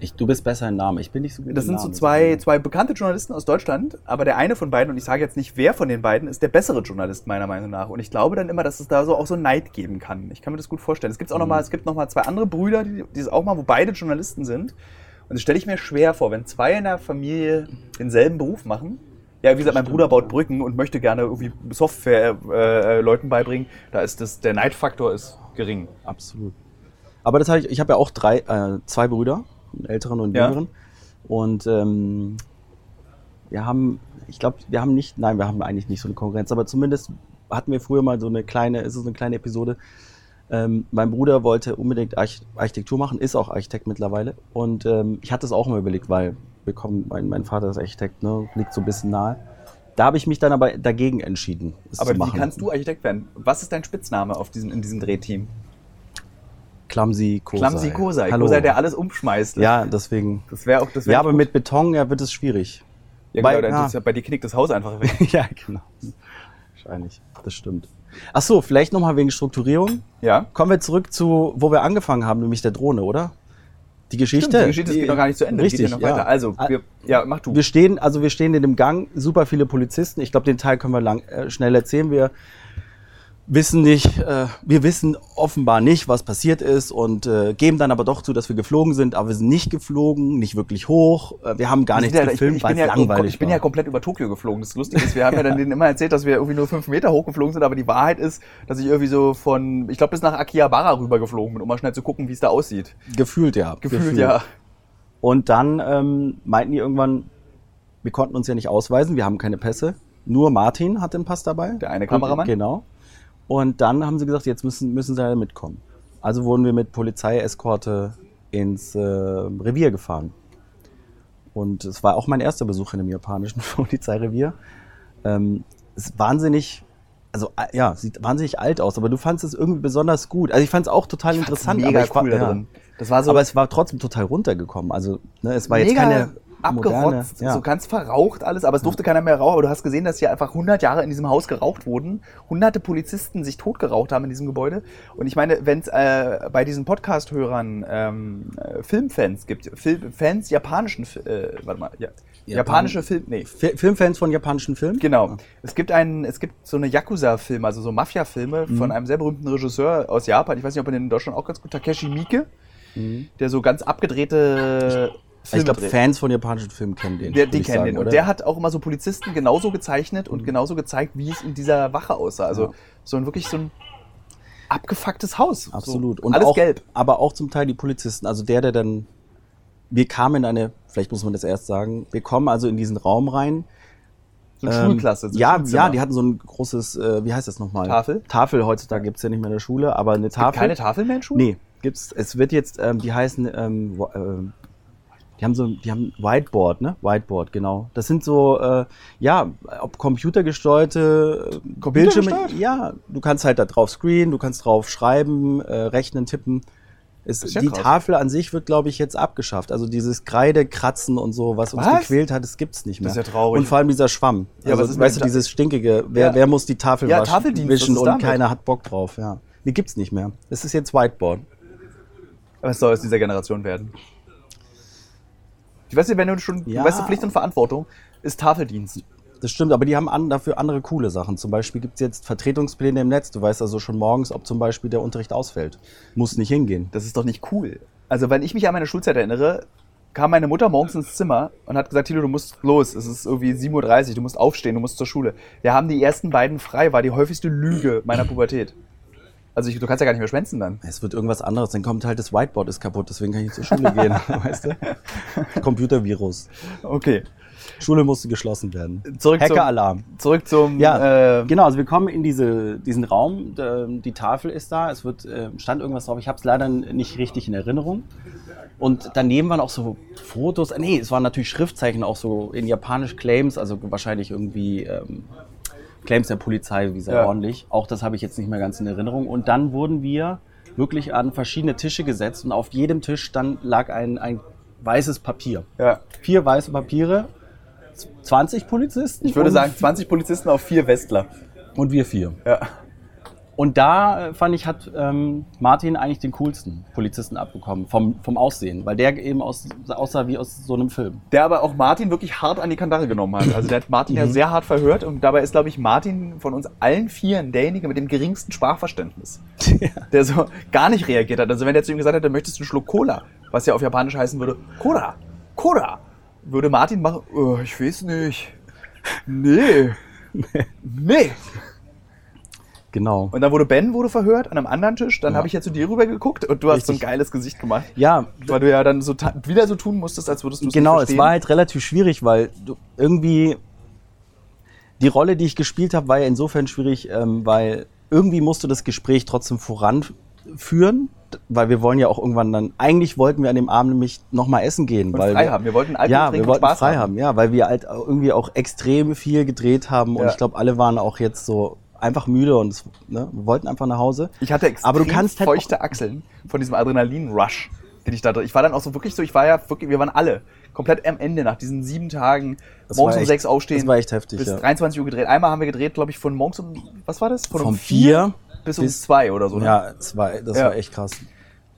Ich, du bist besser in Namen. Ich bin nicht so gut Das in sind so Namen. zwei, zwei bekannte Journalisten aus Deutschland, aber der eine von beiden, und ich sage jetzt nicht wer von den beiden, ist der bessere Journalist meiner Meinung nach. Und ich glaube dann immer, dass es da so auch so Neid geben kann. Ich kann mir das gut vorstellen. Es, gibt's auch noch Mhm. mal, es gibt noch mal zwei andere Brüder, die, die es auch mal, wo beide Journalisten sind. Und das stelle ich mir schwer vor, wenn zwei in der Familie denselben Beruf machen. Ja, wie gesagt, mein Bruder baut. Brücken und möchte gerne irgendwie Software äh, äh, Leuten beibringen. Da ist das, der Neidfaktor ist gering. Absolut. Aber das habe ich, ich habe ja auch drei, äh, zwei Brüder, einen älteren und Ja. jüngeren. Und ähm, wir haben, ich glaube, wir haben nicht, nein, wir haben eigentlich nicht so eine Konkurrenz, aber zumindest hatten wir früher mal so eine kleine, ist es eine kleine Episode. Ähm, mein Bruder wollte unbedingt Arch Architektur machen, ist auch Architekt mittlerweile. Und ähm, ich hatte es auch mal überlegt, weil bekommen. Mein, mein Vater ist Architekt, ne? liegt so ein bisschen nahe. Da habe ich mich dann aber dagegen entschieden. Aber wie kannst du Architekt werden? Was ist dein Spitzname auf diesen, in diesem Drehteam? Clumsy Kosei. Klamsi Kosei. Hallo. Kosei, der alles umschmeißt. Ja, deswegen. Das wäre auch das wär Ja, aber gut. mit Beton ja, wird es schwierig. Ja, bei- genau, ist ja, bei dir knickt das Haus einfach weg. ja, genau. Wahrscheinlich. Das stimmt. Ach so, vielleicht nochmal wegen Strukturierung. Ja? Kommen wir zurück zu, wo wir angefangen haben, nämlich der Drohne, oder? Die Geschichte. Stimmt, die Geschichte geht noch gar nicht zu Ende. Richtig, ja weiter. Also, wir, ja, mach du. Wir stehen, also wir stehen in dem Gang, super viele Polizisten. Ich glaube, den Teil können wir lang, äh, schnell erzählen. Wir wissen nicht, äh, wir wissen offenbar nicht, was passiert ist und äh, geben dann aber doch zu, dass wir geflogen sind, aber wir sind nicht geflogen, nicht wirklich hoch. Äh, wir haben gar nichts ja, gefilmt, weil ja, langweilig ich bin war. ja komplett über Tokio geflogen. Das Lustige ist, wir haben ja dann denen immer erzählt, dass wir irgendwie nur fünf Meter hochgeflogen sind, aber die Wahrheit ist, dass ich irgendwie so von, ich glaube, bis nach Akihabara rüber geflogen bin, um mal schnell zu gucken, wie es da aussieht. Gefühlt ja. Gefühlt, ja. Und dann ähm, meinten die irgendwann, wir konnten uns ja nicht ausweisen, wir haben keine Pässe. Nur Martin hat den Pass dabei. Der eine Kameramann? Genau. Und dann haben sie gesagt, jetzt müssen, müssen sie ja mitkommen. Also wurden wir mit Polizeieskorte ins äh, Revier gefahren. Und es war auch mein erster Besuch in einem japanischen Polizeirevier. Ähm, es ist wahnsinnig, also äh, ja, sieht wahnsinnig alt aus, aber du fandest es irgendwie besonders gut. Also ich fand es auch total interessant. mega aber ich war, cool da ja. drin. Das war so aber es war trotzdem total runtergekommen. Also ne, es war jetzt keine abgerotzt, moderne, ja. so ganz verraucht alles, aber es durfte keiner mehr rauchen. Aber du hast gesehen, dass hier einfach 100 Jahre in diesem Haus geraucht wurden, hunderte Polizisten sich totgeraucht haben in diesem Gebäude. Und ich meine, wenn es äh, bei diesen Podcast-Hörern ähm, äh, Filmfans gibt, Film, Fans japanischen, äh, warte mal, ja, japanische Film, nee, Fi- Filmfans von japanischen Filmen? Genau. Es gibt einen, es gibt so eine Yakuza-Filme, also so Mafia-Filme Mhm. von einem sehr berühmten Regisseur aus Japan. Ich weiß nicht, ob man den in Deutschland auch ganz gut, Takeshi Miike, der so ganz abgedrehte Filme Mhm. Ich glaube. Fans von japanischen Filmen kennen den. Der, die kennen sagen, den. oder? Und der hat auch immer so Polizisten genauso gezeichnet und genauso gezeigt, wie es in dieser Wache aussah. Also Ja. so ein wirklich so ein abgefucktes Haus. Absolut. So, alles auch, gelb. Aber auch zum Teil die Polizisten. Also der, der dann. Wir kamen in eine, vielleicht muss man das erst sagen, wir kommen also in diesen Raum rein. So eine Ähm, Schulklasse. So ja, Schulzimmer. ja, die hatten so ein großes, äh, wie heißt das nochmal? Tafel? Tafel heutzutage gibt's ja nicht mehr in der Schule, aber eine Gibt Tafel. keine Tafel mehr in Schulen? Nee, gibt's. Es wird jetzt, ähm, die heißen, ähm, ähm, die haben so, die haben Whiteboard, ne? Whiteboard, genau. Das sind so, äh, ja, ob computergesteuerte äh, Computergesteuert? Bildschirme. Ja, du kannst halt da drauf screenen, du kannst drauf schreiben, äh, rechnen, tippen. Das ist ja die krass. Tafel an sich wird, glaube ich, jetzt abgeschafft. Also dieses Kreidekratzen und so, was uns Was? gequält hat, das gibt's nicht mehr. Das ist ja traurig. Und vor allem dieser Schwamm. Ja, also, was ist weißt du, dieses stinkige, wer, Ja. wer muss die Tafel Ja, waschen, Tafeldienst, wischen ist und damit? keiner hat Bock drauf. Ja. Die gibt's nicht mehr. Es ist jetzt Whiteboard. Was soll aus dieser Generation werden? Ich weiß nicht, wenn du schon, Ja. du weißt, Pflicht und Verantwortung ist Tafeldienst. Das stimmt, aber die haben an, dafür andere coole Sachen. Zum Beispiel gibt es jetzt Vertretungspläne im Netz. Du weißt also schon morgens, ob zum Beispiel der Unterricht ausfällt. Muss nicht hingehen. Das ist doch nicht cool. Also, wenn ich mich an meine Schulzeit erinnere, kam meine Mutter morgens ins Zimmer und hat gesagt, Tilo, du musst los. Es ist irgendwie 7.30 Uhr, du musst aufstehen, du musst zur Schule. Wir haben die ersten beiden frei, war die häufigste Lüge meiner Pubertät. Also, ich, du kannst ja gar nicht mehr schwänzen dann. Es wird irgendwas anderes. Dann kommt halt das Whiteboard ist kaputt, deswegen kann ich nicht zur Schule gehen. weißt du? Computervirus. Okay. Schule musste geschlossen werden. Zurück zum- Hackeralarm. Zurück zum. Ja, äh, genau. Also wir kommen in diese, diesen Raum. Die Tafel ist da. Es wird äh, stand irgendwas drauf. Ich habe es leider nicht richtig in Erinnerung. Und daneben waren auch so Fotos. Nee, es waren natürlich Schriftzeichen auch so in Japanisch Claims, also wahrscheinlich irgendwie ähm, Claims der Polizei, wie sehr Ja. ordentlich. Auch das habe ich jetzt nicht mehr ganz in Erinnerung. Und dann wurden wir wirklich an verschiedene Tische gesetzt und auf jedem Tisch dann lag ein, ein weißes Papier. ja. Vier weiße Papiere, 20 Polizisten. Ich würde sagen, 20 Polizisten auf vier Westler. und wir vier. Ja. Und da äh, fand ich, hat ähm, Martin eigentlich den coolsten Polizisten abbekommen, vom, vom Aussehen, weil der eben aus, aussah wie aus so einem Film. Der aber auch Martin wirklich hart an die Kandare genommen hat. Also der hat Martin ja sehr hart verhört und dabei ist, glaube ich, Martin von uns allen Vieren derjenige mit dem geringsten Sprachverständnis. Der so gar nicht reagiert hat. Also wenn der zu ihm gesagt hätte, möchtest du einen Schluck Cola, was ja auf Japanisch heißen würde, Cola, Cola, würde Martin machen, oh, ich weiß nicht. Nee. Nee. Genau. Und dann wurde Ben wurde verhört an einem anderen Tisch. Dann Ja. habe ich ja zu dir rüber geguckt und du hast so ein Richtig. geiles Gesicht gemacht. Ja, Weil du ja dann so wieder so tun musstest, als würdest du es genau, es war halt relativ schwierig, weil du irgendwie die Rolle, die ich gespielt habe, war ja insofern schwierig, ähm, weil irgendwie musst du das Gespräch trotzdem voranführen, weil wir wollen ja auch irgendwann dann, eigentlich wollten wir an dem Abend nämlich nochmal essen gehen. Und weil frei wir, haben. Wir wollten Alkohol ja, trinken wir wollten und Spaß frei haben. ja, weil wir halt irgendwie auch extrem viel gedreht haben und Ja. ich glaube, alle waren auch jetzt so einfach müde und es, ne, wir wollten einfach nach Hause. Ich hatte extrem Aber du kannst halt feuchte Achseln von diesem Adrenalin-Rush, den ich da drin. Ich war dann auch so wirklich so, ich war ja wirklich, wir waren alle komplett am Ende nach diesen sieben Tagen. Das morgens um echt- sechs aufstehen. das war echt heftig, Bis ja. 23 Uhr gedreht. Einmal haben wir gedreht, glaube ich, von morgens um, was war das? Von um Vom vier vier bis um bis- zwei oder so. Ne? Ja, es war, das Ja. war echt krass.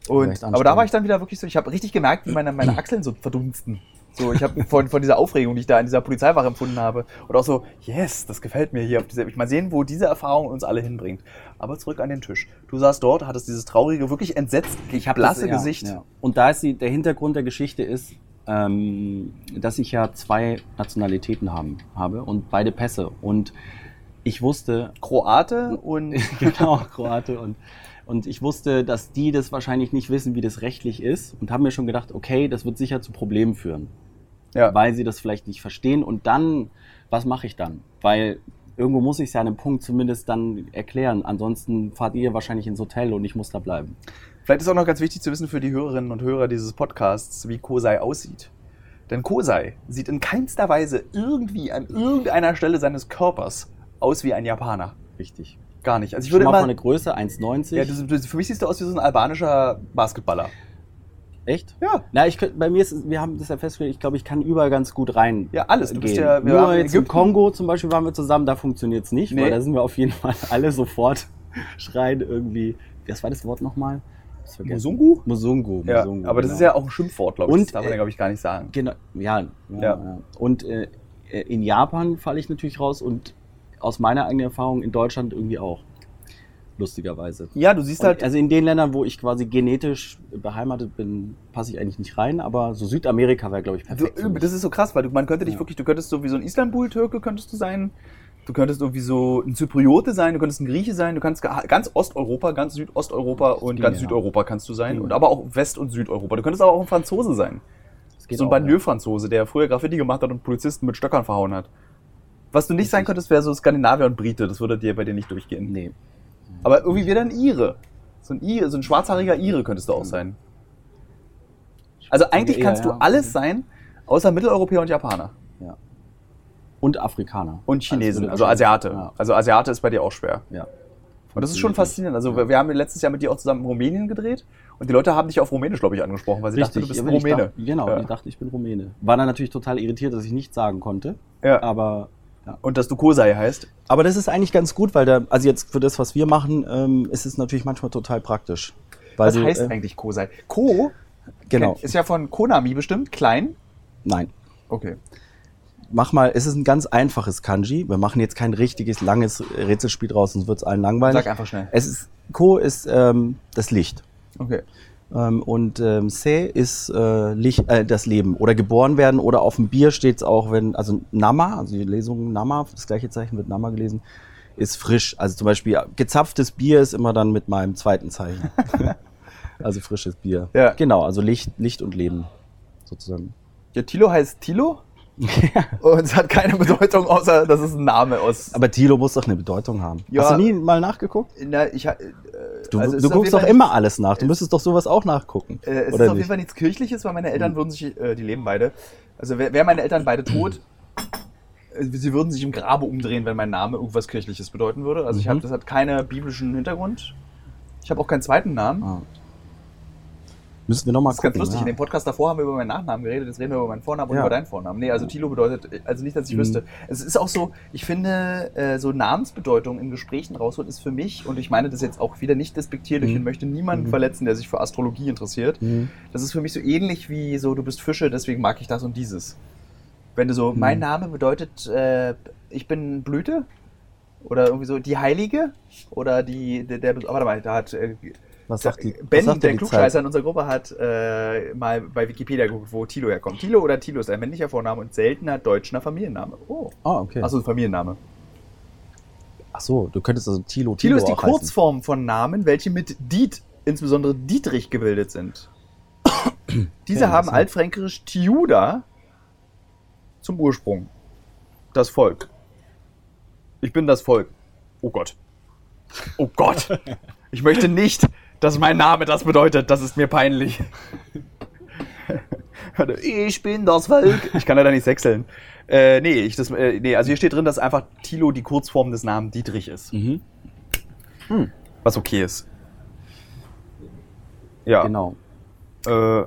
Und, aber da war ich dann wieder wirklich so, ich habe richtig gemerkt, wie meine, meine Achseln so verdunsten. So, ich habe von, von dieser Aufregung, die ich da in dieser Polizeiwache empfunden habe. Und auch so, yes, das gefällt mir hier. Auf dieser, ich mal sehen, wo diese Erfahrung uns alle hinbringt. Aber zurück an den Tisch. Du saßt dort, hattest dieses traurige, wirklich entsetzt, Ich habe blasse das, ja, Gesicht. Ja. Und da ist die, der Hintergrund der Geschichte ist, ähm, dass ich ja zwei Nationalitäten haben, habe und beide Pässe. Und ich wusste, Kroate und genau, Kroate und und ich wusste, dass die das wahrscheinlich nicht wissen, wie das rechtlich ist und habe mir schon gedacht, okay, das wird sicher zu Problemen führen, ja. weil sie das vielleicht nicht verstehen und dann, was mache ich dann? Weil irgendwo muss ich es ja an einem Punkt zumindest dann erklären, ansonsten fahrt ihr wahrscheinlich ins Hotel und ich muss da bleiben. Vielleicht ist auch noch ganz wichtig zu wissen für die Hörerinnen und Hörer dieses Podcasts, wie Kosei aussieht. Denn Kosei sieht in keinster Weise irgendwie an irgendeiner Stelle seines Körpers aus wie ein Japaner. Richtig. Gar nicht. Also ich Schon würde mal immer. von der Größe 1,90. ja, du, du, für mich siehst du aus wie so ein albanischer Basketballer. Echt? Ja. Na, ich könnte, bei mir ist, wir haben das ja festgestellt, ich glaube, ich kann überall ganz gut rein. Ja, alles. Du bist gehen. ja- Nur jetzt im. Kongo zum Beispiel waren wir zusammen, da funktioniert es nicht, Nee. weil da sind wir auf jeden Fall alle sofort schreien irgendwie. Was war das Wort nochmal? Musungu? Musungu. Ja, Musungu, aber das genau. ist ja auch ein Schimpfwort, glaube ich. Und, das darf man äh, ja, glaube ich, gar nicht sagen. Genau, ja. ja, Ja. ja. Und äh, in Japan falle ich natürlich raus und aus meiner eigenen Erfahrung in Deutschland irgendwie auch. Lustigerweise. Ja, du siehst Und, halt. also in den Ländern, wo ich quasi genetisch beheimatet bin, passe ich eigentlich nicht rein, aber so Südamerika wäre, glaube ich, Du, perfekt. mich. das ist so krass, weil du, man könnte dich Ja. wirklich, du könntest so wie so ein Istanbul-Türke könntest du sein, du könntest irgendwie so ein Zypriote sein, du könntest ein Grieche sein, du kannst ga- ganz Osteuropa, ganz Südosteuropa und ganz ja. Südeuropa kannst du sein Ginge. und aber auch West- und Südeuropa. Du könntest aber auch ein Franzose sein. So ein ja. Banlieue-Franzose, der früher Graffiti gemacht hat und Polizisten mit Stöckern verhauen hat. Was du nicht sein könntest, wäre so Skandinavier und Brite, das würde dir bei dir nicht durchgehen. Nee. Aber irgendwie wäre dann Ire. So ein Ire, so ein schwarzhaariger Ire könntest du auch sein. Also eigentlich kannst du alles sein, außer Mitteleuropäer und Japaner. Ja. Und Afrikaner. Und Chinesen, also Asiate. Ja. Also Asiate ist bei dir auch schwer. ja. Und das ist schon faszinierend. Also wir wir haben letztes Jahr mit dir auch zusammen in Rumänien gedreht und die Leute haben dich auf Rumänisch, glaube ich, angesprochen, weil sie Richtig, dachten, du bist ein ja, ich Rumäne. dachte- genau, Ja. ich dachte, ich bin Rumäne. War dann natürlich total irritiert, dass ich nichts sagen konnte. Ja. Aber ja. Und dass du Kosei heißt. Aber das ist eigentlich ganz gut, weil da, also jetzt für das, was wir machen, ähm, ist es natürlich manchmal total praktisch. Weil Was du, heißt äh, eigentlich Kosei? Ko Genau. ist ja von Konami bestimmt, klein. Nein. Okay. Mach mal, es ist ein ganz einfaches Kanji. Wir machen jetzt kein richtiges, langes Rätselspiel draus, sonst wird es allen langweilig. Sag einfach schnell. Es ist, Ko ist ähm, das Licht. Okay. Ähm, und ähm, Se ist äh, Licht, äh, das Leben oder geboren werden oder auf dem Bier steht es auch, wenn, also Nama, also die Lesung Nama, das gleiche Zeichen wird Nama gelesen, ist frisch. Also zum Beispiel gezapftes Bier ist immer dann mit meinem zweiten Zeichen. also frisches Bier. Ja. Genau, also Licht, Licht und Leben sozusagen. Ja, Tilo heißt Tilo. Und es hat keine Bedeutung, außer dass es ein Name aus. Aber Tilo muss doch eine Bedeutung haben. Ja. Hast du nie mal nachgeguckt? Na, ich, äh, Du, also du ist guckst doch immer alles nach. Du müsstest doch sowas auch nachgucken. Äh, es ist oder auf jeden nicht? Fall nichts Kirchliches, weil meine Eltern würden sich, äh, die leben beide. Also wär, wären meine Eltern beide tot, äh, sie würden sich im Grabe umdrehen, wenn mein Name irgendwas Kirchliches bedeuten würde. Also ich Mhm. hab, das hat keinen biblischen Hintergrund. Ich habe auch keinen zweiten Namen. Ah. Müssen wir noch mal Das ist ganz gucken. lustig. ja. In dem Podcast davor haben wir über meinen Nachnamen geredet, jetzt reden wir über meinen Vornamen und Ja. über deinen Vornamen. Nee, also Tilo bedeutet, also nicht, dass ich Mhm. wüsste. Es ist auch so, ich finde, äh, so Namensbedeutung in Gesprächen rausholen ist für mich, und ich meine das jetzt auch wieder nicht despektierlich Mhm. und möchte niemanden Mhm. verletzen, der sich für Astrologie interessiert. Mhm. Das ist für mich so ähnlich wie so, du bist Fische, deswegen mag ich das und dieses. Wenn du so, Mhm. mein Name bedeutet, äh, ich bin Blüte oder irgendwie so die Heilige oder die, der, der warte mal, da hat äh, Was sagt die, Ben, was sagt der die Klugscheißer Zeit? in unserer Gruppe, hat äh, mal bei Wikipedia geguckt, wo Tilo herkommt. Tilo oder Tilo ist ein männlicher Vorname und seltener deutscher Familienname. Oh. Ah, okay. Achso, Familienname. Ach so, du könntest also Tilo, Tilo ist die heißen. Kurzform von Namen, welche mit Diet, insbesondere Dietrich, gebildet sind. Diese Okay, haben altfränkisch Tiuda zum Ursprung. Das Volk. Ich bin das Volk. Oh Gott. Oh Gott. Ich möchte nicht, dass mein Name das bedeutet. Das ist mir peinlich. ich bin das Volk. Ich kann leider nicht sechseln. Äh, nee, ich, das, äh, nee, also hier steht drin, dass einfach Thilo die Kurzform des Namens Dietrich ist. Mhm. Was okay ist. Ja. Genau. Äh,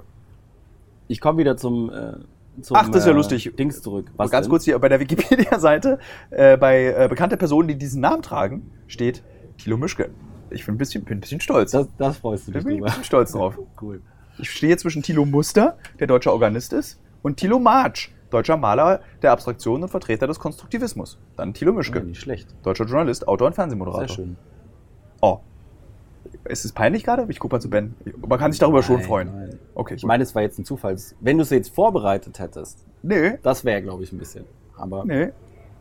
Ich komme wieder zum, äh, zum Ach, das ist ja äh, lustig. Dings zurück. ganz denn? kurz hier bei der Wikipedia-Seite, äh, bei äh, bekannte Personen, die diesen Namen tragen, steht Thilo Mischke. Ich bin ein bisschen, bin ein bisschen stolz. Das, das freust du dich bin ich ein drüber. bisschen stolz drauf. Cool. Ich stehe zwischen Thilo Muster, der deutscher Organist ist, und Thilo Marsch, deutscher Maler der Abstraktion und Vertreter des Konstruktivismus. Dann Thilo Mischke, Ja, nicht schlecht. deutscher Journalist, Autor und Fernsehmoderator. Sehr schön. Oh. Ist es peinlich gerade? Ich gucke mal zu Ben. Man kann sich darüber schon Nein, freuen. nein. Okay, Ich meine, es war jetzt ein Zufall. Wenn du es jetzt vorbereitet hättest, nee, das wäre, glaube ich, ein bisschen. Aber nee.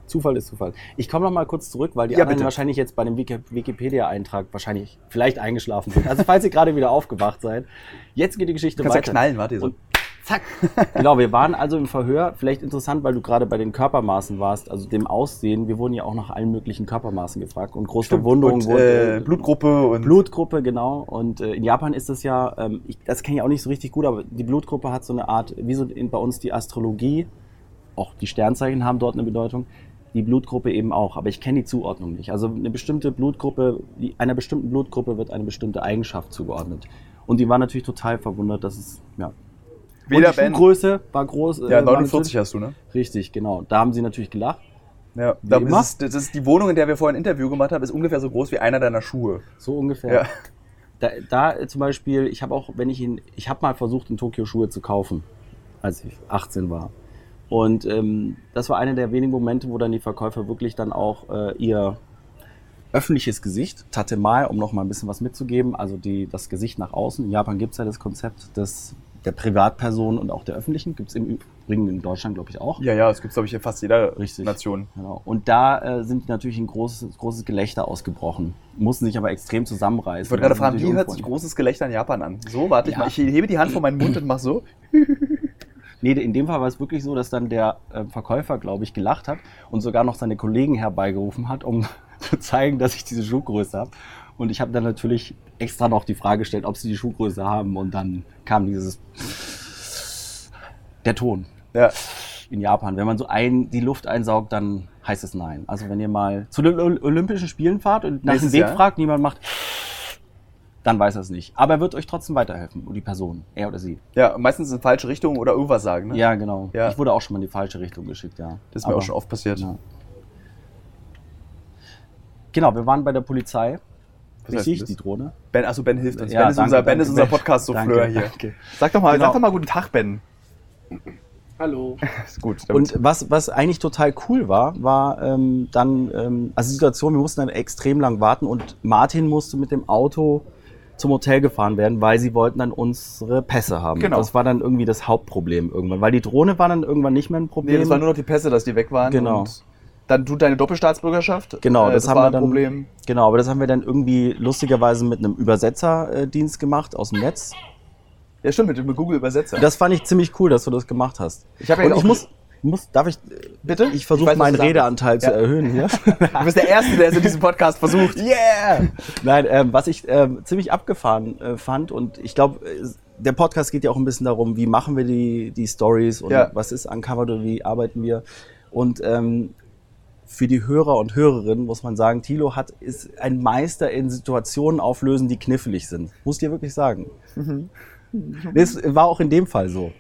Zufall ist Zufall. Ich komme noch mal kurz zurück, weil die Ja, anderen bitte. wahrscheinlich jetzt bei dem Wiki- Wikipedia-Eintrag wahrscheinlich vielleicht eingeschlafen sind. Also falls ihr gerade wieder aufgewacht seid, jetzt geht die Geschichte Kannst ja weiter. knallen, warte. So. Und zack. genau, wir waren also im Verhör. Vielleicht interessant, weil du gerade bei den Körpermaßen warst, also dem Aussehen. Wir wurden ja auch nach allen möglichen Körpermaßen gefragt und große Verwundungen und, wurde. äh, Blutgruppe und Blutgruppe, genau. Und äh, in Japan ist das ja, ähm, ich, das kenne ich auch nicht so richtig gut, aber die Blutgruppe hat so eine Art, wie so in, bei uns die Astrologie, auch die Sternzeichen haben dort eine Bedeutung, die Blutgruppe eben auch, aber ich kenne die Zuordnung nicht. Also eine bestimmte Blutgruppe, einer bestimmten Blutgruppe wird eine bestimmte Eigenschaft zugeordnet. Und die war natürlich total verwundert, dass es, ja. weder die. Schuhgröße war groß. äh, Ja, war 49 hast du, ne? Richtig, genau. Da haben sie natürlich gelacht. Ja, da, ist, das ist die Wohnung, in der wir vorhin ein Interview gemacht haben, ist ungefähr so groß wie einer deiner Schuhe. So ungefähr. Ja. Da, da zum Beispiel, ich habe auch, wenn ich in, ich habe mal versucht, in Tokio Schuhe zu kaufen, als ich 18 war. Und ähm, das war einer der wenigen Momente, wo dann die Verkäufer wirklich dann auch äh, ihr öffentliches Gesicht, Tatemae, um noch mal ein bisschen was mitzugeben, also die, das Gesicht nach außen. In Japan gibt es ja das Konzept des, der Privatperson und auch der öffentlichen. Gibt es im Übrigen in Deutschland, glaube ich, auch. Ja, ja, das gibt es, glaube ich, in fast jeder Richtig. Nation. Genau. Und da äh, sind natürlich ein großes, großes Gelächter ausgebrochen, mussten sich aber extrem zusammenreißen. Ich wollte gerade ist fragen, wie hört sich großes Gelächter in Japan an? So, warte ich Ja. mal. Ich hebe die Hand vor meinen Mund und mach so. Nee, in dem Fall war es wirklich so, dass dann der äh, Verkäufer, glaube ich, gelacht hat und sogar noch seine Kollegen herbeigerufen hat, um zu zeigen, dass ich diese Schuhgröße habe. Und ich habe dann natürlich extra noch die Frage gestellt, ob sie die Schuhgröße haben. Und dann kam dieses der Ton Ja. in Japan. Wenn man so ein, die Luft einsaugt, dann heißt es nein. Also wenn ihr mal zu den Ol- Olympischen Spielen fahrt und nach dem Weg Jahr? fragt, niemand macht, dann weiß er es nicht. Aber er wird euch trotzdem weiterhelfen, und die Person, er oder sie. Ja, meistens in falsche Richtung oder irgendwas sagen, ne? Ja, genau. Ja. Ich wurde auch schon mal in die falsche Richtung geschickt, ja. Das ist mir Aber- auch schon oft passiert. Ja. Genau, wir waren bei der Polizei. Was Wie heißt sehe ich das? die Drohne? Ben, achso, Ben hilft uns. Ja, ben ist danke, unser, ben danke, ist unser Ben. Podcast-Souffleur Danke, hier. danke. Sag doch mal, Genau. sag doch mal guten Tag, Ben. Hallo. Ist gut. damit- Und was, was eigentlich total cool war, war ähm, dann, ähm, also die Situation, wir mussten dann extrem lang warten und Martin musste mit dem Auto zum Hotel gefahren werden, weil sie wollten dann unsere Pässe haben. Genau. Das war dann irgendwie das Hauptproblem irgendwann, weil die Drohne war dann irgendwann nicht mehr ein Problem. nee, das waren nur noch die Pässe, dass die weg waren. Genau. Und dann du deine Doppelstaatsbürgerschaft. Genau, Äh, das, haben war wir ein dann. Problem. Genau, aber das haben wir dann irgendwie lustigerweise mit einem Übersetzerdienst gemacht aus dem Netz. Ja, stimmt, mit dem Google-Übersetzer. Das fand ich ziemlich cool, dass du das gemacht hast. Ich habe ja ich muss, muss, darf ich, Bitte? ich versuche meinen Redeanteil willst. zu Ja. erhöhen hier. Du bist der Erste, der es in diesem Podcast versucht. Yeah! Nein, ähm, was ich ähm, ziemlich abgefahren äh, fand und ich glaube, äh, der Podcast geht ja auch ein bisschen darum, wie machen wir die, die Stories und Ja. was ist Uncovered und wie arbeiten wir. Und ähm, für die Hörer und Hörerinnen muss man sagen, Thilo hat, ist ein Meister in Situationen auflösen, die knifflig sind. Muss dir wirklich sagen. Das war auch in dem Fall so.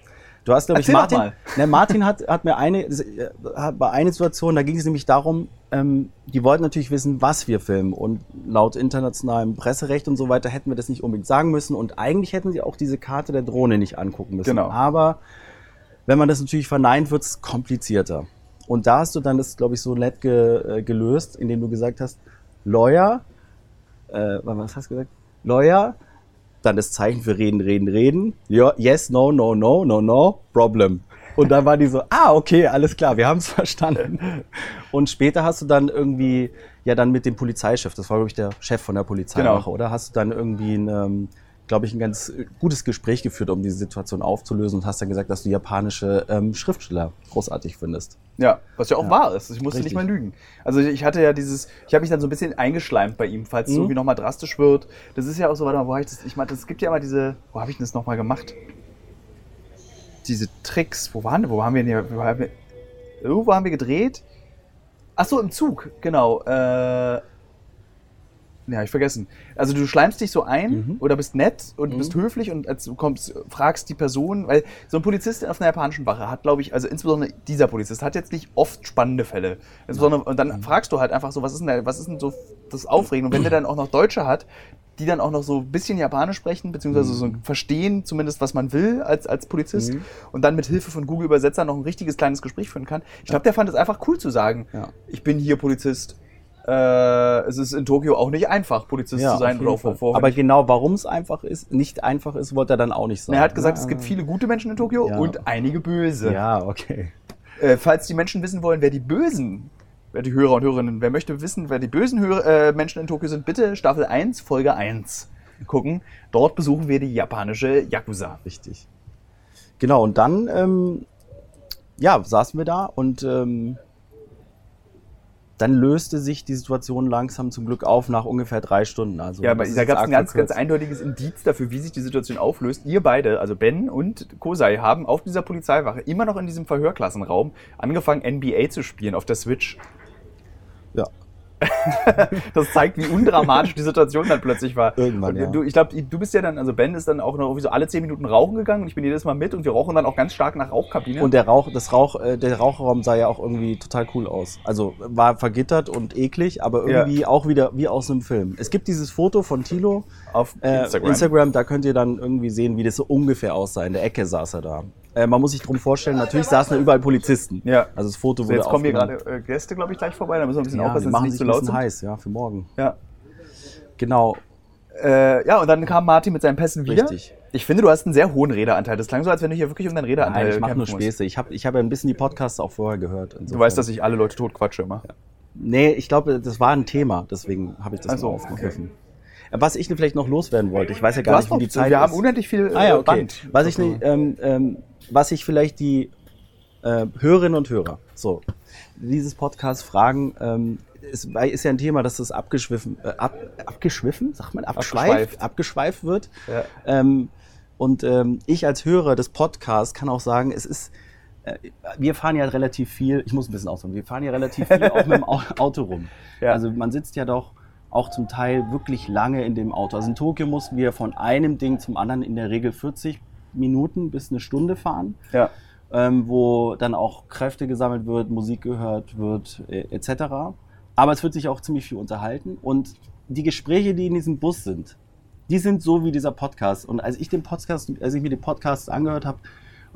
Du hast, glaube ich, Martin. Ne, Martin hat, hat mir eine, äh, hat bei einer Situation, da ging es nämlich darum, ähm, die wollten natürlich wissen, was wir filmen. Und laut internationalem Presserecht und so weiter hätten wir das nicht unbedingt sagen müssen. Und eigentlich hätten sie auch diese Karte der Drohne nicht angucken müssen. Genau. Aber wenn man das natürlich verneint, wird es komplizierter. Und da hast du dann das, glaube ich, so nett ge, äh, gelöst, indem du gesagt hast, Lawyer, äh, was hast du gesagt? Lawyer, dann das Zeichen für reden, reden, reden. Ja, yes, no, no, no, no, no, problem. Und dann war die so, ah, okay, alles klar, wir haben es verstanden. Und später hast du dann irgendwie, ja, dann mit dem Polizeichef, das war, glaube ich, der Chef von der Polizeiwache, Genau. oder? Hast du dann irgendwie ein, ähm, glaube ich, ein ganz äh, gutes Gespräch geführt, um diese Situation aufzulösen und hast dann gesagt, dass du japanische ähm, Schriftsteller großartig findest. Ja, was ja auch Ja. wahr ist. Ich musste Richtig. nicht mal lügen. Also ich hatte ja dieses, ich habe mich dann so ein bisschen eingeschleimt bei ihm, falls es Mhm. irgendwie nochmal drastisch wird. Das ist ja auch so, warte mal, wo habe ich das? Ich meine, es gibt ja immer diese, wo habe ich denn das nochmal gemacht? Diese Tricks, wo waren, wo haben wir denn hier, wo haben wir, irgendwo haben wir gedreht? Ach so, im Zug, genau. Äh, ja, ich vergessen. Also du schleimst dich so ein Mhm. oder bist nett und Mhm. bist höflich und als du kommst, fragst die Person, weil so ein Polizist auf einer japanischen Wache hat, glaube ich, also insbesondere dieser Polizist hat jetzt nicht oft spannende Fälle. Insbesondere, und dann fragst du halt einfach so, was ist denn, da, was ist denn so das Aufregende? Und wenn der dann auch noch Deutsche hat, die dann auch noch so ein bisschen Japanisch sprechen, beziehungsweise so verstehen zumindest, was man will als, als Polizist Mhm. und dann mit Hilfe von Google Übersetzer noch ein richtiges kleines Gespräch führen kann. Ich glaube, der fand es einfach cool zu sagen, Ja. ich bin hier Polizist. Äh, es ist in Tokio auch nicht einfach, Polizist zu sein oder auch vor, Aber genau, warum es einfach ist, nicht einfach ist, wollte er dann auch nicht sagen. er hat gesagt, Ja, es gibt viele gute Menschen in Tokio Ja. und einige böse. Ja, okay. Äh, falls die Menschen wissen wollen, wer die Bösen, wer die Hörer und Hörerinnen, wer möchte wissen, wer die bösen Hör äh, Menschen in Tokio sind, bitte Staffel 1, Folge 1 gucken. Dort besuchen wir die japanische Yakuza. Richtig. Genau, und dann, ähm, ja, saßen wir da und ähm, dann löste sich die Situation langsam zum Glück auf nach ungefähr drei Stunden. Also Ja, aber da gab es ein ganz, ganz eindeutiges Indiz dafür, wie sich die Situation auflöst. Ihr beide, also Ben und Kosei, haben auf dieser Polizeiwache immer noch in diesem Verhörklassenraum angefangen, NBA zu spielen auf der Switch. Ja. Das zeigt, wie undramatisch die Situation dann plötzlich war. Irgendwann, und ja. du, ich glaube, du bist ja dann, also Ben ist dann auch noch irgendwie so alle zehn Minuten rauchen gegangen und ich bin jedes Mal mit und wir rauchen dann auch ganz stark nach Rauchkabine. Und der Rauch, das Rauch, äh, der Rauchraum sah ja auch irgendwie total cool aus. Also war vergittert und eklig, aber Ja. irgendwie auch wieder wie aus einem Film. Es gibt dieses Foto von Tilo auf äh, Instagram. Instagram. da könnt ihr dann irgendwie sehen, wie das so ungefähr aussah. In der Ecke saß er da. Äh, man muss sich drum vorstellen, natürlich saßen da überall Polizisten. Ja. Also das Foto So, wurde jetzt kommen hier gerade äh, Gäste, glaube ich, gleich vorbei. Da müssen wir ein bisschen Ja, aufpassen, dass sich nicht ein zu laut bisschen sind. heiß, ja, für morgen. Ja. Genau, Äh, ja, und dann kam Martin mit seinen Pässen wieder. richtig. Ich finde, du hast einen sehr hohen Redeanteil. Das klang so, als wenn du hier wirklich um deinen Redeanteil Nein, ich mache nur musst. Späße. Ich habe ich hab ja ein bisschen die Podcasts auch vorher gehört. Du insofern. weißt, dass ich alle Leute totquatsche immer. Nee, ich glaube, das war ein Thema, deswegen habe ich das so, mal aufgegriffen. Was ich vielleicht noch loswerden wollte, ich weiß ja gar nicht, wie die Zeit wir ist. haben unendlich viel Ah ja, äh, okay. Band. Was ich, nicht, ähm, ähm, was ich vielleicht die äh, Hörerinnen und Hörer, so, dieses Podcast fragen, ähm, ist, ist ja ein Thema, dass das abgeschwiffen, äh, ab, abgeschwiffen, sagt man, abgeschweift, Abgeschweift. abgeschweift wird. Ja. Ähm, und ähm, ich als Hörer des Podcasts kann auch sagen, es ist, äh, wir fahren ja relativ viel, ich muss ein bisschen ausholen, wir fahren ja relativ viel auch mit dem Au- Auto rum. Ja. Also man sitzt ja doch auch zum Teil wirklich lange in dem Auto. Also in Tokio mussten wir von einem Ding zum anderen in der Regel 40 Minuten bis eine Stunde fahren, Ja. ähm, wo dann auch Kräfte gesammelt wird, Musik gehört wird, äh, etc. Aber es wird sich auch ziemlich viel unterhalten und die Gespräche, die in diesem Bus sind, die sind so wie dieser Podcast. Und als ich den Podcast, als ich mir den Podcast angehört habe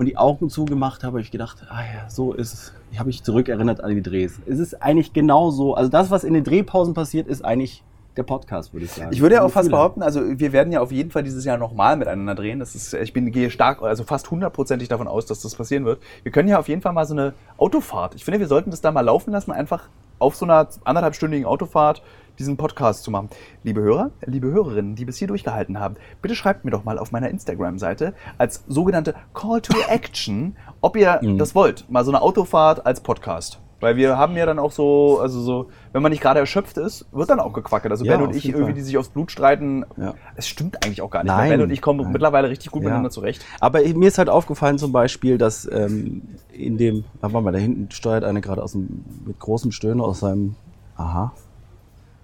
und die Augen zugemacht habe, habe ich gedacht, ah ja, so ist es. Ich habe mich zurückerinnert an die Drehs. Es ist eigentlich genau so. Also das, was in den Drehpausen passiert, ist eigentlich der Podcast, würde ich sagen. Ich würde ja auch fast behaupten, also wir werden ja auf jeden Fall dieses Jahr nochmal miteinander drehen. Das ist, ich bin, gehe stark, also fast hundertprozentig davon aus, dass das passieren wird. Wir können ja auf jeden Fall mal so eine Autofahrt. Ich finde, wir sollten das da mal laufen lassen, einfach auf so einer anderthalbstündigen Autofahrt diesen Podcast zu machen. Liebe Hörer, liebe Hörerinnen, die bis hier durchgehalten haben, bitte schreibt mir doch mal auf meiner Instagram-Seite als sogenannte Call to Action, ob ihr Mhm. das wollt. Mal so eine Autofahrt als Podcast. Weil wir haben ja dann auch so, also so, wenn man nicht gerade erschöpft ist, wird dann auch gequackelt. Also Ja, Ben und ich irgendwie, Fall. die sich aufs Blut streiten, Ja. es stimmt eigentlich auch gar nicht. Nein. Ben und ich kommen Nein. mittlerweile richtig gut Ja. miteinander zurecht. Aber mir ist halt aufgefallen zum Beispiel, dass ähm, in dem, warte mal, da hinten steuert einer gerade aus dem, mit großem Stöhnen aus seinem, aha.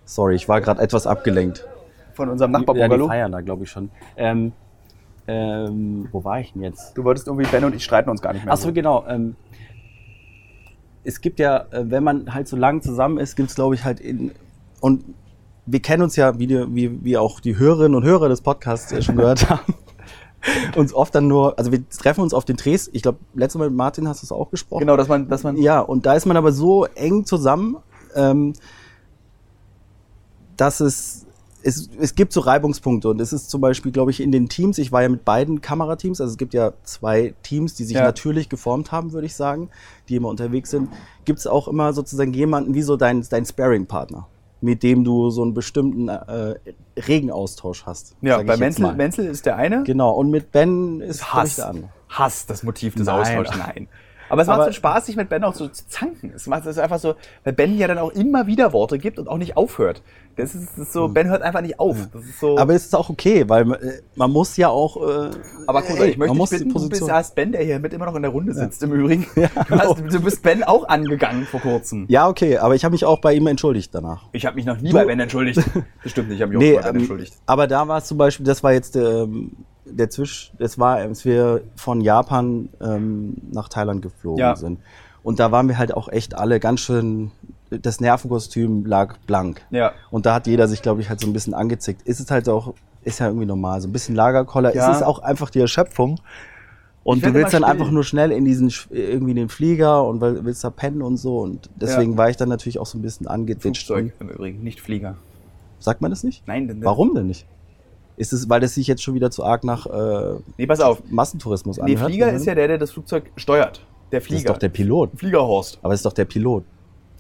Sorry, ich war gerade etwas abgelenkt. Von unserem Ja, die feiern da, glaube ich schon. Ähm, ähm, wo war ich denn jetzt? du wolltest irgendwie, Ben und ich streiten uns gar nicht mehr. Achso, genau. Ähm, es gibt ja, äh, wenn man halt so lang zusammen ist, gibt es, glaube ich, halt in. Und wir kennen uns ja, wie, die, wie, wie auch die Hörerinnen und Hörer des Podcasts äh, schon gehört haben. Uns oft dann nur, also wir treffen uns auf den Drehs. Ich glaube, letztes Mal mit Martin hast du es auch gesprochen. Genau, dass man, dass man, Ja, und da ist man aber so eng zusammen, ähm, dass es, es, es gibt so Reibungspunkte. Und es ist zum Beispiel, glaube ich, in den Teams, ich war ja mit beiden Kamerateams, also es gibt ja zwei Teams, die sich Ja. natürlich geformt haben, würde ich sagen, die immer unterwegs sind. Gibt es auch immer sozusagen jemanden wie so dein, dein Sparring-Partner. mit dem du so einen bestimmten äh, Regenaustausch hast. Ja, bei Menzel. Menzel ist der eine. Genau, und mit Ben ist Hass. der andere. Hass, das Motiv des. Austauschs. Nein. Aber es macht Aber- so Spaß, sich mit Ben auch so zu zanken. Es macht es einfach so, weil Ben ja dann auch immer wieder Worte gibt und auch nicht aufhört. Das ist, das ist so, Ben hört einfach nicht auf. Das ist so. Aber es ist auch okay, weil äh, man muss ja auch. Äh, Aber Kusa, ey, ich möchte dich bitten, du bist erst Ben, der hier mit immer noch in der Runde sitzt im Übrigen. Du, hast, du bist Ben auch angegangen vor kurzem. Ja, okay, aber ich habe mich auch bei ihm entschuldigt danach. Ich habe mich noch nie Du- bei Ben entschuldigt. Stimmt nicht, ich habe mich Nee, auch bei Ben ähm, entschuldigt. aber da war es zum Beispiel, das war jetzt ähm, der Zwisch, das war, als wir von Japan ähm, nach Thailand geflogen Ja. sind. Und da waren wir halt auch echt alle ganz schön, das Nervenkostüm lag blank. Ja. Und da hat jeder sich, glaube ich, halt so ein bisschen angezickt. Ist es halt auch, ist ja irgendwie normal, so ein bisschen Lagerkoller. Ja. Es ist auch einfach die Erschöpfung. Und du willst dann still. einfach nur schnell in diesen, irgendwie in den Flieger und willst da pennen und so. Und deswegen war ich dann natürlich auch so ein bisschen angeditscht. Flugzeug im Übrigen, nicht Flieger. Sagt man das nicht? Nein, denn Warum denn nicht? Ist es, weil das sich jetzt schon wieder zu arg nach äh, Nee, pass auf. Massentourismus Nee, anhört? Flieger ist ja der, der das Flugzeug steuert. Der das Flieger. ist doch der Pilot. Fliegerhorst. Aber es ist doch der Pilot.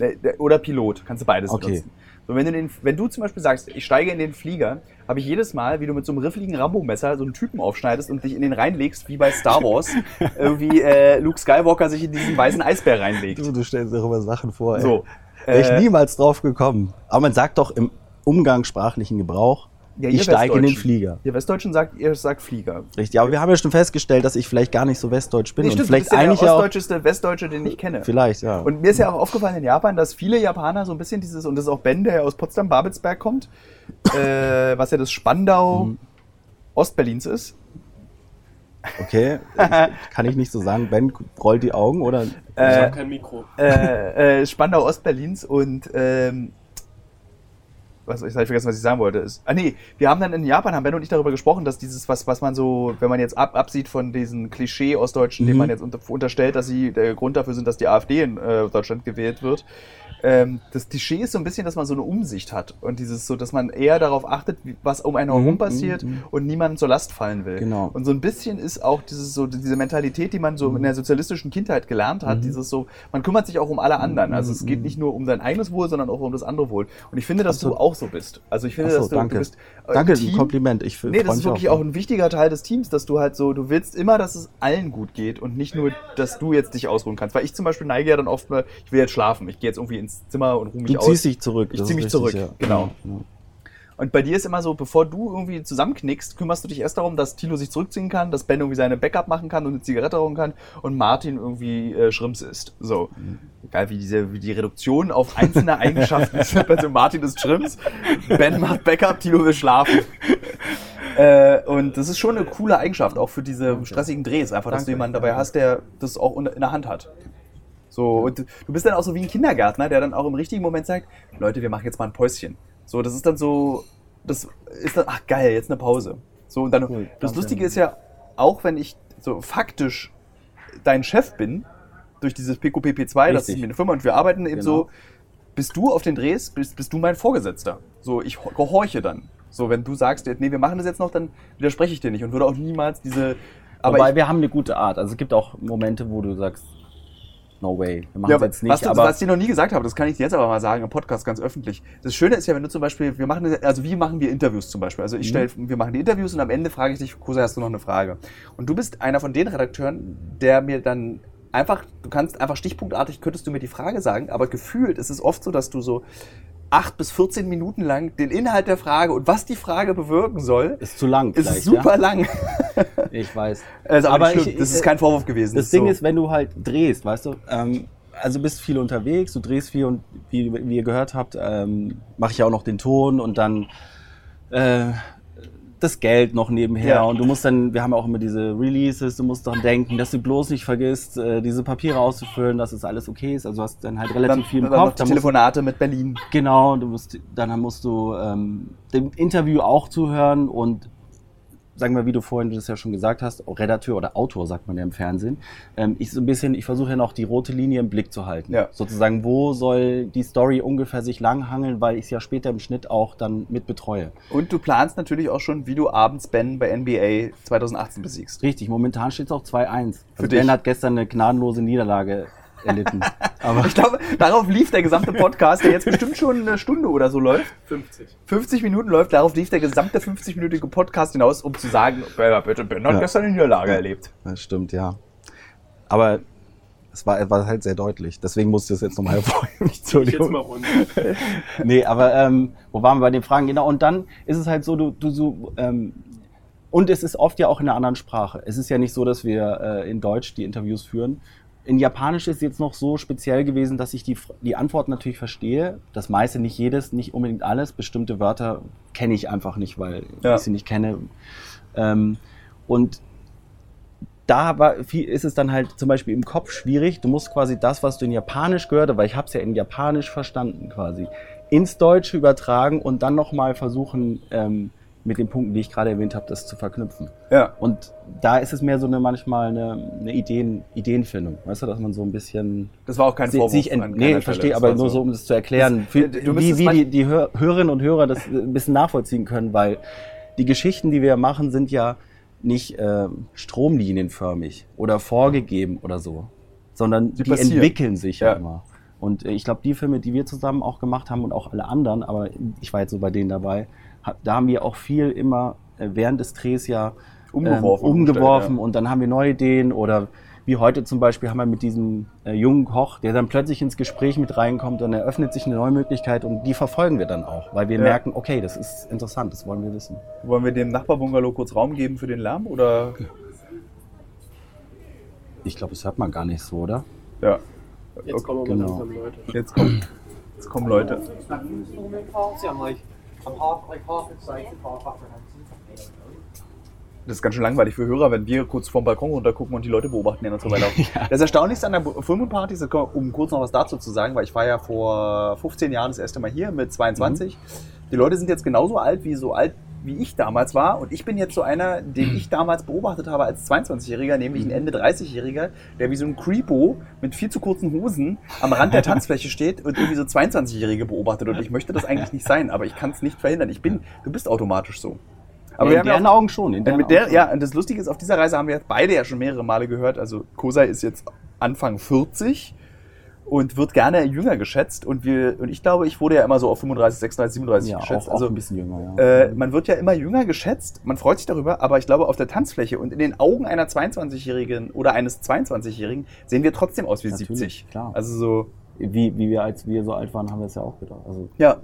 Der, der, oder Pilot, kannst du beides Okay. benutzen. So, wenn, du den, wenn du zum Beispiel sagst, ich steige in den Flieger, habe ich jedes Mal, wie du mit so einem riffeligen Rambo-Messer so einen Typen aufschneidest und dich in den reinlegst, wie bei Star Wars, irgendwie äh, Luke Skywalker sich in diesen weißen Eisbär reinlegt. Du, du stellst dir immer Sachen vor. Ey. So. Wäre ich äh, niemals drauf gekommen. Aber man sagt doch im umgangssprachlichen Gebrauch, Ja, ich steige in den. Flieger. Ihr Westdeutschen sagt, ihr sagt Flieger. Richtig. Aber wir haben ja schon festgestellt, dass ich vielleicht gar nicht so westdeutsch bin. Nee, und stimmt, vielleicht du bist ja eigentlich der ostdeutscheste Westdeutsche, den ich kenne. Vielleicht, ja. Und mir ist ja auch aufgefallen in Japan, dass viele Japaner so ein bisschen dieses, und das ist auch Ben, der ja aus Potsdam-Babelsberg kommt, äh, was ja das Spandau Mhm. Ostberlins ist. okay. Kann ich nicht so sagen. Ben rollt die Augen oder. Ich Äh, habe kein Mikro. äh, äh, Spandau Ostberlins und ähm, was ich habe vergessen, was ich sagen wollte. Ist, ah nee, wir haben dann in Japan haben Ben und ich darüber gesprochen, dass dieses was was man so, wenn man jetzt ab, absieht von diesen Klischee Ostdeutschen, Mhm. man jetzt unter, unterstellt, dass sie der Grund dafür sind, dass die AfD in äh, Deutschland gewählt wird. Ähm, das Klischee ist so ein bisschen, dass man so eine Umsicht hat und dieses so, dass man eher darauf achtet, was um einen herum Mhm, passiert mhm, mhm. und niemandem zur Last fallen will. Genau. Und so ein bisschen ist auch dieses so diese Mentalität, die man so in der sozialistischen Kindheit gelernt hat, Mhm. dieses so, man kümmert sich auch um alle anderen. Also es geht Mhm. nicht nur um dein eigenes Wohl, sondern auch um das andere Wohl. Und ich finde, dass so. du auch so bist. Also ich finde, so, dass du, danke. du bist äh, Danke, im ein Team- Kompliment. Ich Nee, das ist wirklich auch ein wichtiger Teil des Teams, dass du halt so, du willst immer, dass es allen gut geht und nicht nur, dass du jetzt dich ausruhen kannst. Weil ich zum Beispiel neige ja dann oft mal, ich will jetzt schlafen, ich gehe jetzt irgendwie ins Zimmer und ruhe mich Du aus. ziehst dich zurück. Ich das zieh ist mich richtig, zurück, ja. genau. Ja. Und bei dir ist immer so, bevor du irgendwie zusammenknickst, kümmerst du dich erst darum, dass Tilo sich zurückziehen kann, dass Ben irgendwie seine Backup machen kann und eine Zigarette rauchen kann und Martin irgendwie äh, Schrimps isst. So. Egal wie diese, wie die Reduktion auf einzelne Eigenschaften ist. Also Martin ist Schrimps, Ben macht Backup, Tilo will schlafen. Äh, und das ist schon eine coole Eigenschaft, auch für diese stressigen Drehs, einfach, dass du jemanden dabei hast, der das auch in der Hand hat. So, und du du bist dann auch so wie ein Kindergärtner, der dann auch im richtigen Moment sagt, Leute, wir machen jetzt mal ein Päuschen. So, das ist dann so, das ist dann, ach geil, jetzt eine Pause. So, und dann, Cool, das. Lustige ist ja, auch wenn ich so faktisch dein Chef bin, durch dieses PQPP2, das ist mir eine Firma und wir arbeiten eben Genau. so, bist du auf den Drehs, bist, bist du mein Vorgesetzter. So, ich ho- gehorche dann. So, wenn du sagst, nee, wir machen das jetzt noch, dann widerspreche ich dir nicht und würde auch niemals diese, aber Wobei wir haben eine gute Art. Also es gibt auch Momente, wo du sagst, no way, wir machen Ja, jetzt nicht. was, du, aber was ich noch nie gesagt habe, das kann ich dir jetzt aber mal sagen im Podcast ganz öffentlich. Das Schöne ist ja, wenn du zum Beispiel, wir machen, also wie machen wir Interviews zum Beispiel? Also ich Mhm. stelle, wir machen die Interviews und am Ende frage ich dich, Kosa, hast du noch eine Frage? Und du bist einer von den Redakteuren, der mir dann einfach, du kannst einfach stichpunktartig, könntest du mir die Frage sagen, aber gefühlt ist es oft so, dass du so acht bis 14 Minuten lang den Inhalt der Frage und was die Frage bewirken soll, ist zu lang. ist super lang. Ja? Ich weiß. Das ist aber, Aber ich- das ist äh, kein Vorwurf gewesen. Das Ding so. ist, wenn du halt drehst, weißt du, ähm, also bist viel unterwegs, du drehst viel und wie, wie ihr gehört habt, ähm, mache ich ja auch noch den Ton und dann äh, das Geld noch nebenher Ja. und du musst dann, wir haben auch immer diese Releases, du musst daran denken, dass du bloß nicht vergisst, äh, diese Papiere auszufüllen, dass es alles okay ist. Also du hast dann halt relativ dann, viel im dann noch Kopf. die Dann musst, Telefonate mit Berlin. genau, du musst, dann musst du ähm, dem Interview auch zuhören und sagen wir, wie du vorhin das ja schon gesagt hast, Redakteur oder Autor sagt man ja im Fernsehen. Ähm, ich so ein bisschen, ich versuche ja noch die rote Linie im Blick zu halten. Ja. Sozusagen, wo soll die Story ungefähr sich langhangeln, weil ich es ja später im Schnitt auch dann mit betreue. Und du planst natürlich auch schon, wie du abends Ben bei NBA 2018 besiegst. Richtig, momentan steht es auch 2-1. Für Also. Ben hat gestern eine gnadenlose Niederlage erlitten. Aber Ich glaube, darauf lief der gesamte Podcast, der jetzt bestimmt schon eine Stunde oder so läuft. 50. 50 Minuten läuft, darauf lief der gesamte 50-minütige Podcast hinaus, um zu sagen, ja, bitte, Ben hat Ja. gestern eine Niederlage erlebt. das stimmt, ja. Aber es war, war halt sehr deutlich. Deswegen musste ich es jetzt nochmal hervorheben. Ich jetzt Entschuldigung. mal runter. Nee, aber ähm, wo waren wir bei den Fragen? Genau, und dann ist es halt so, du, du so, ähm, und es ist oft ja auch in einer anderen Sprache. Es ist ja nicht so, dass wir äh, in Deutsch die Interviews führen. In Japanisch ist es jetzt noch so speziell gewesen, dass ich die, die Antworten natürlich verstehe. Das meiste, nicht jedes, nicht unbedingt alles. Bestimmte Wörter kenne ich einfach nicht, weil Ja. ich sie nicht kenne. Ähm, und da war, ist es dann halt zum Beispiel im Kopf schwierig. Du musst quasi das, was du in Japanisch gehört, weil ich habe es ja in Japanisch verstanden quasi, ins Deutsche übertragen und dann nochmal versuchen, ähm, mit den Punkten, die ich gerade erwähnt habe, das zu verknüpfen. Ja. Und da ist es mehr so eine manchmal eine, eine Ideen, Ideenfindung, weißt du, dass man so ein bisschen Das war auch kein Vorwurf. sich an nee, ich verstehe, aber nur so, um das zu erklären, Das- für, wie, wie die, die Hör Hörerinnen und Hörer das ein bisschen nachvollziehen können, weil die Geschichten, die wir machen, sind ja nicht ähm, stromlinienförmig oder vorgegeben oder so, sondern die passieren. entwickeln sich ja, Ja. immer. Und äh, ich glaube, die Filme, die wir zusammen auch gemacht haben und auch alle anderen, aber ich war jetzt so bei denen dabei, da haben wir auch viel immer äh, während des Drehs ja Umgeworfen. ähm, umgeworfen Ja. und dann haben wir neue Ideen oder wie heute zum Beispiel haben wir mit diesem äh, jungen Koch, der dann plötzlich ins Gespräch mit reinkommt und eröffnet sich eine neue Möglichkeit und die verfolgen wir dann auch, weil wir Ja. merken, okay, das ist interessant, das wollen wir wissen. Wollen wir dem Nachbarbungalow kurz Raum geben für den Lärm? Oder? Ich glaube, das hört man gar nicht so, oder? Ja. Jetzt kommen aber Genau. Leute. Jetzt kommen, jetzt kommen Leute. I'm half, like half excited, half apprehensive. Das ist ganz schön langweilig für Hörer, wenn wir kurz vom Balkon runtergucken und die Leute beobachten und so weiter. Das Erstaunlichste an der Fulmen-Party, um kurz noch was dazu zu sagen, weil ich war ja vor 15 Jahren das erste Mal hier mit 22. Mhm. Die Leute sind jetzt genauso alt, wie so alt wie ich damals war und ich bin jetzt so einer, den ich damals beobachtet habe als 22-Jähriger, nämlich ein Ende 30-Jähriger, der wie so ein Creepo mit viel zu kurzen Hosen am Rand der Tanzfläche steht und irgendwie so 22-Jährige beobachtet und ich möchte das eigentlich nicht sein, aber ich kann es nicht verhindern. Ich bin, du bist automatisch so. Aber ja, wir in haben ja deren auch- Augen schon. In äh, deren mit Augen der, schon. ja, und das Lustige ist, auf dieser Reise haben wir beide ja schon mehrere Male gehört. Also Kosei ist jetzt Anfang 40 und wird gerne jünger geschätzt. Und wir, und ich glaube, ich wurde ja immer so auf 35, 36, 37 ja, geschätzt. auch, auch also ein bisschen jünger, ja. äh, man wird ja immer jünger geschätzt, man freut sich darüber, aber ich glaube, auf der Tanzfläche und in den Augen einer 22-Jährigen oder eines 22-Jährigen sehen wir trotzdem aus wie Natürlich, 70. klar. Also so, wie, wie wir, als wir so alt waren, haben wir es ja auch gedacht. Also, ja,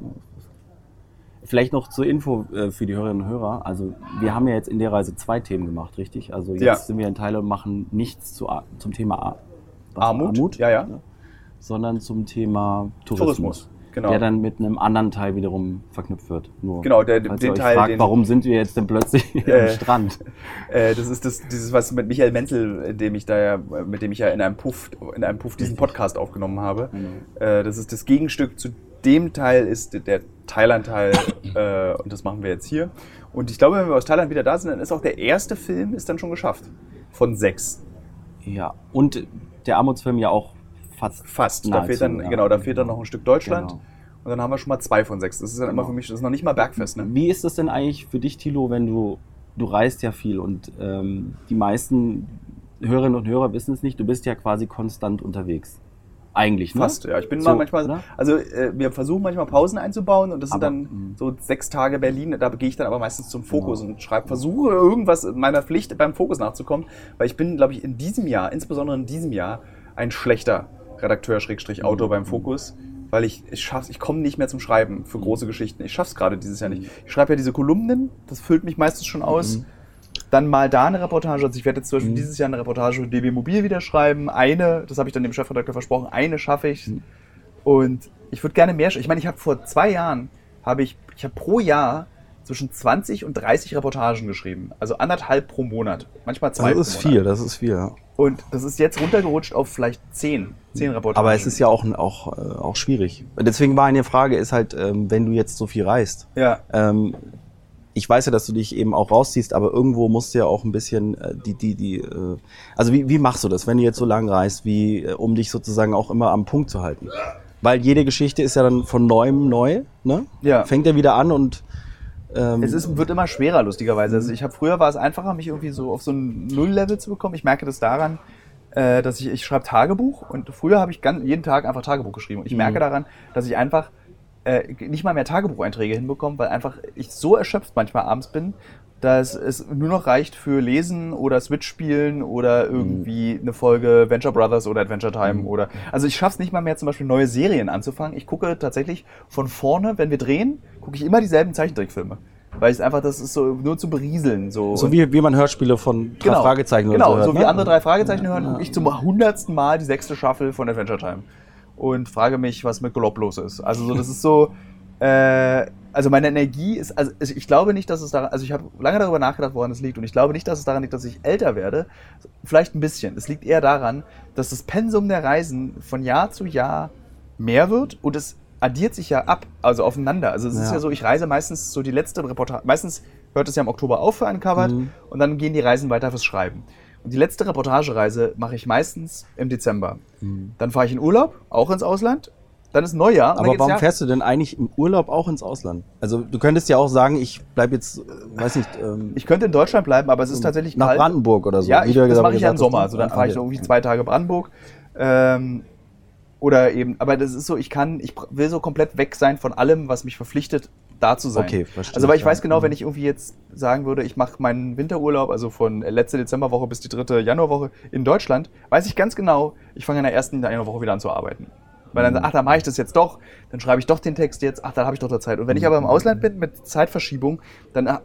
Vielleicht noch zur Info äh, für die Hörerinnen und Hörer. Also wir haben ja jetzt in der Reise zwei Themen gemacht, richtig? Also jetzt Ja. sind wir in Thailand und machen nichts zu, zum Thema A was? Armut? Ja, ja. Sondern zum Thema Tourismus. Tourismus, genau. Der dann mit einem anderen Teil wiederum verknüpft wird. Nur, Genau, der- falls den ihr euch Teil, fragt, den- warum sind wir jetzt denn plötzlich Äh, am Strand? Äh, das ist das, dieses, was mit Michael Menzel, dem ich da ja, mit dem ich ja in einem Puff, in einem Puff diesen Podcast aufgenommen habe. Genau. Äh, das ist das Gegenstück zu dem Teil, ist der Thailand-Teil äh, und das machen wir jetzt hier. Und ich glaube, wenn wir aus Thailand wieder da sind, dann ist auch der erste Film ist dann schon geschafft. Von sechs. Ja, und der Armutsfilm ja auch fast. Fast. Da fehlt dann, ja. genau, da fehlt dann noch ein Stück Deutschland. Genau. Und dann haben wir schon mal zwei von sechs. Das ist dann immer Genau. für mich, das ist noch nicht mal Bergfest, ne? Wie ist das denn eigentlich für dich, Thilo, wenn du, du reist ja viel und ähm, die meisten Hörerinnen und Hörer wissen es nicht, du bist ja quasi konstant unterwegs. Eigentlich, ne? Fast, ja. Ich bin So, mal manchmal, oder? also äh, wir versuchen manchmal Pausen einzubauen und das sind Aber, dann mh. so sechs Tage Berlin. Da gehe ich dann aber meistens zum Fokus Genau. und schreibe, versuche irgendwas meiner Pflicht beim Fokus nachzukommen, weil ich bin, glaube ich, in diesem Jahr, insbesondere in diesem Jahr, ein schlechter Redakteur, Schrägstrich, Autor Mhm. beim Fokus. Weil ich, ich schaff's, ich komme nicht mehr zum Schreiben für große Geschichten. Ich schaff's gerade dieses Jahr nicht. Ich schreibe ja diese Kolumnen, das füllt mich meistens schon aus. Mhm. Dann mal da eine Reportage. Also ich werde jetzt zum Beispiel Mhm. dieses Jahr eine Reportage für DB Mobil wieder schreiben. Eine, das habe ich dann dem Chefredakteur versprochen, eine schaffe ich. Mhm. Und ich würde gerne mehr. Ich meine, ich habe vor zwei Jahren, habe ich, ich habe pro Jahr zwischen 20 und 30 Reportagen geschrieben. Also anderthalb pro Monat. Manchmal zwei Das ist viel, das ist viel. Ja. Und das ist jetzt runtergerutscht auf vielleicht zehn. Zehn Reportagen. Aber es ist ja auch, auch, äh, auch schwierig. Deswegen war eine Frage, ist halt, ähm, wenn du jetzt so viel reist, Ja. ähm, ich weiß ja, dass du dich eben auch rausziehst, aber irgendwo musst du ja auch ein bisschen äh, die, die, die, äh, also wie, wie machst du das, wenn du jetzt so lang reist, wie, äh, um dich sozusagen auch immer am Punkt zu halten? Weil jede Geschichte ist ja dann von neuem neu, ne? Ja. Fängt ja wieder an und ähm, Es ist, wird immer schwerer, lustigerweise. Also ich habe früher war es einfacher, mich irgendwie so auf so ein Null-Level zu bekommen. Ich merke das daran, äh, dass ich, ich schreibe Tagebuch und früher habe ich ganz, jeden Tag einfach Tagebuch geschrieben. Und ich Mhm. merke daran, dass ich einfach äh, nicht mal mehr Tagebucheinträge hinbekomme, weil einfach ich so erschöpft manchmal abends bin, dass es nur noch reicht für Lesen oder Switch spielen oder irgendwie eine Folge Venture Brothers oder Adventure Time oder also ich schaffe es nicht mal mehr zum Beispiel neue Serien anzufangen. Ich gucke tatsächlich von vorne, wenn wir drehen, gucke ich immer dieselben Zeichentrickfilme. Weil ich einfach, das ist so nur zu berieseln. So, So wie, wie man Hörspiele von drei Fragezeichen oder genau, so hört. so wie ne? andere drei Fragezeichen hören, gucke ich zum hundertsten Mal die sechste Staffel von Adventure Time und frage mich, was mit Glob los ist. Also so, das ist so, äh, also meine Energie ist, also ich glaube nicht, dass es daran, also ich habe lange darüber nachgedacht, woran es liegt und ich glaube nicht, dass es daran liegt, dass ich älter werde. Vielleicht ein bisschen. Es liegt eher daran, dass das Pensum der Reisen von Jahr zu Jahr mehr wird und es addiert sich ja ab, also aufeinander. Also es ist Ja. ja so, ich reise meistens so die letzte Reportage, meistens hört es ja im Oktober auf für Uncovered Mhm. und dann gehen die Reisen weiter fürs Schreiben. Und die letzte Reportagereise mache ich meistens im Dezember. Dann fahre ich in Urlaub, auch ins Ausland. Dann ist Neujahr. Aber warum ja- fährst du denn eigentlich im Urlaub auch ins Ausland? Also du könntest ja auch sagen, ich bleib jetzt, äh, weiß nicht, ähm, Ich könnte in Deutschland bleiben, aber es ist tatsächlich nach kalt. Brandenburg oder so. Ja, ich, das gesagt- mache ich ja im Sommer. ne? Also dann Ah, fahre ich irgendwie zwei Tage Brandenburg. Ähm, oder eben, aber das ist so, ich kann, ich will so komplett weg sein von allem, was mich verpflichtet, da zu sein. Okay, verstehe Also weil ich ja. weiß genau, Mhm. wenn ich irgendwie jetzt sagen würde, ich mache meinen Winterurlaub, also von letzte Dezemberwoche bis die dritte Januarwoche in Deutschland, weiß ich ganz genau, ich fange in der ersten Januarwoche wieder an zu arbeiten. Weil Mhm. dann, ach, dann mache ich das jetzt doch, dann schreibe ich doch den Text jetzt, ach, dann habe ich doch da Zeit. Und wenn ich aber im Ausland bin mit Zeitverschiebung, dann äh,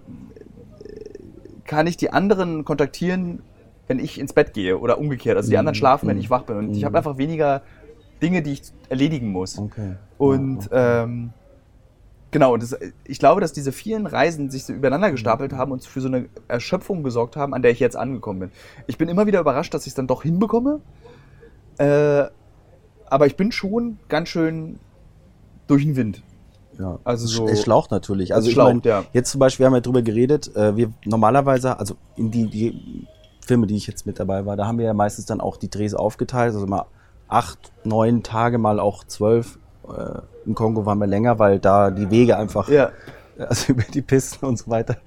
kann ich die anderen kontaktieren, wenn ich ins Bett gehe oder umgekehrt. Also die anderen schlafen, wenn ich wach bin. Und ich habe einfach weniger Dinge, die ich erledigen muss. Okay. Und ähm, genau, und das, ich glaube, dass diese vielen Reisen sich so übereinander gestapelt haben und für so eine Erschöpfung gesorgt haben, an der ich jetzt angekommen bin. Ich bin immer wieder überrascht, dass ich es dann doch hinbekomme. Äh, aber ich bin schon ganz schön durch den Wind. Ja. Also so- es schlaucht natürlich. Also Es ich schlaucht, meine, ja. jetzt zum Beispiel, wir haben ja drüber geredet, äh, wir normalerweise, also in die, die Filme, die ich jetzt mit dabei war, da haben wir ja meistens dann auch die Drehs aufgeteilt, also mal acht, neun Tage, mal auch zwölf. Äh, Im Kongo waren wir länger, weil da die Wege einfach, Ja. also über die Pisten und so weiter,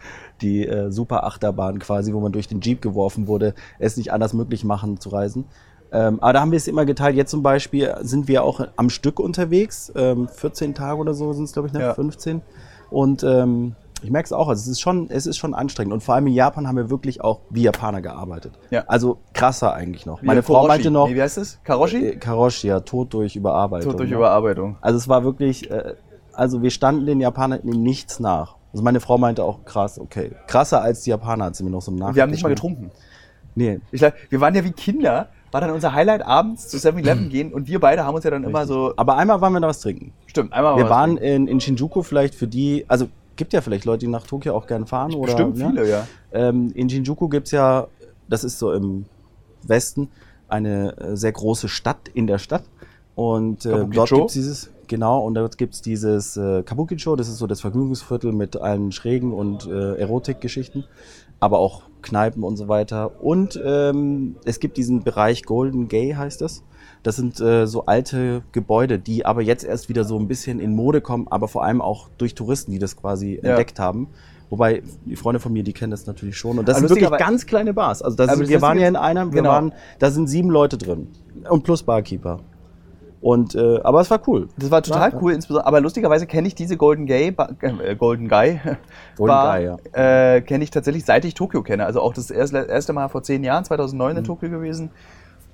die äh, super Achterbahn quasi, wo man durch den Jeep geworfen wurde, es nicht anders möglich machen zu reisen. Ähm, aber da haben wir es immer geteilt. Jetzt zum Beispiel sind wir auch am Stück unterwegs. Ähm, 14 Tage oder so sind es, glaube ich, ne? Ja. 15. Und ähm, ich merke es auch, also es ist, schon, es ist schon anstrengend. Und vor allem in Japan haben wir wirklich auch wie Japaner gearbeitet. Ja. Also krasser eigentlich noch. Wie Meine Frau meinte noch, Nee, wie heißt es? Karoshi? äh, Karoshi, ja, Tod durch Überarbeitung. Tod durch ne? Überarbeitung. Also es war wirklich, äh, also wir standen den Japanern in nichts nach. Also meine Frau meinte auch krass, okay. Krasser als die Japaner hat sie mir noch so im Nachhinein. Wir haben nicht mal getrunken. Nee, Ich, wir waren ja wie Kinder. War dann unser Highlight abends zu 7-Eleven gehen und wir beide haben uns ja dann immer so. aber einmal waren wir da was trinken. Stimmt, einmal Wir was waren in, in Shinjuku vielleicht für die, also gibt ja vielleicht Leute, die nach Tokio auch gerne fahren. Oder, Bestimmt ne? viele, ja. Ähm, in Shinjuku gibt's ja, das ist so im Westen, eine äh, sehr große Stadt in der Stadt. Und äh, dort gibt's dieses, genau, und dort gibt's dieses äh, Kabukicho, das ist so das Vergnügungsviertel mit allen Schrägen und äh, Erotikgeschichten, aber auch Kneipen und so weiter. Und ähm, es gibt diesen Bereich Golden Gay, heißt das. Das sind äh, so alte Gebäude, die aber jetzt erst wieder so ein bisschen in Mode kommen, aber vor allem auch durch Touristen, die das quasi Ja. entdeckt haben. Wobei, die Freunde von mir, die kennen das natürlich schon. Und das Aber sind wirklich ganz kleine Bars. Also das sind, wir waren ja in einer, wir genau. waren, da sind sieben Leute drin. Und plus Barkeeper. Und, äh, aber es war cool. Das war total Ja, cool, insbesondere, aber lustigerweise kenne ich diese Golden Gay, Bar, äh, Golden Guy, Golden Bar, Guy, ja. äh, kenne ich tatsächlich seit ich Tokio kenne. Also auch das erste, erste Mal vor zehn Jahren, 2009 Mhm. in Tokio gewesen.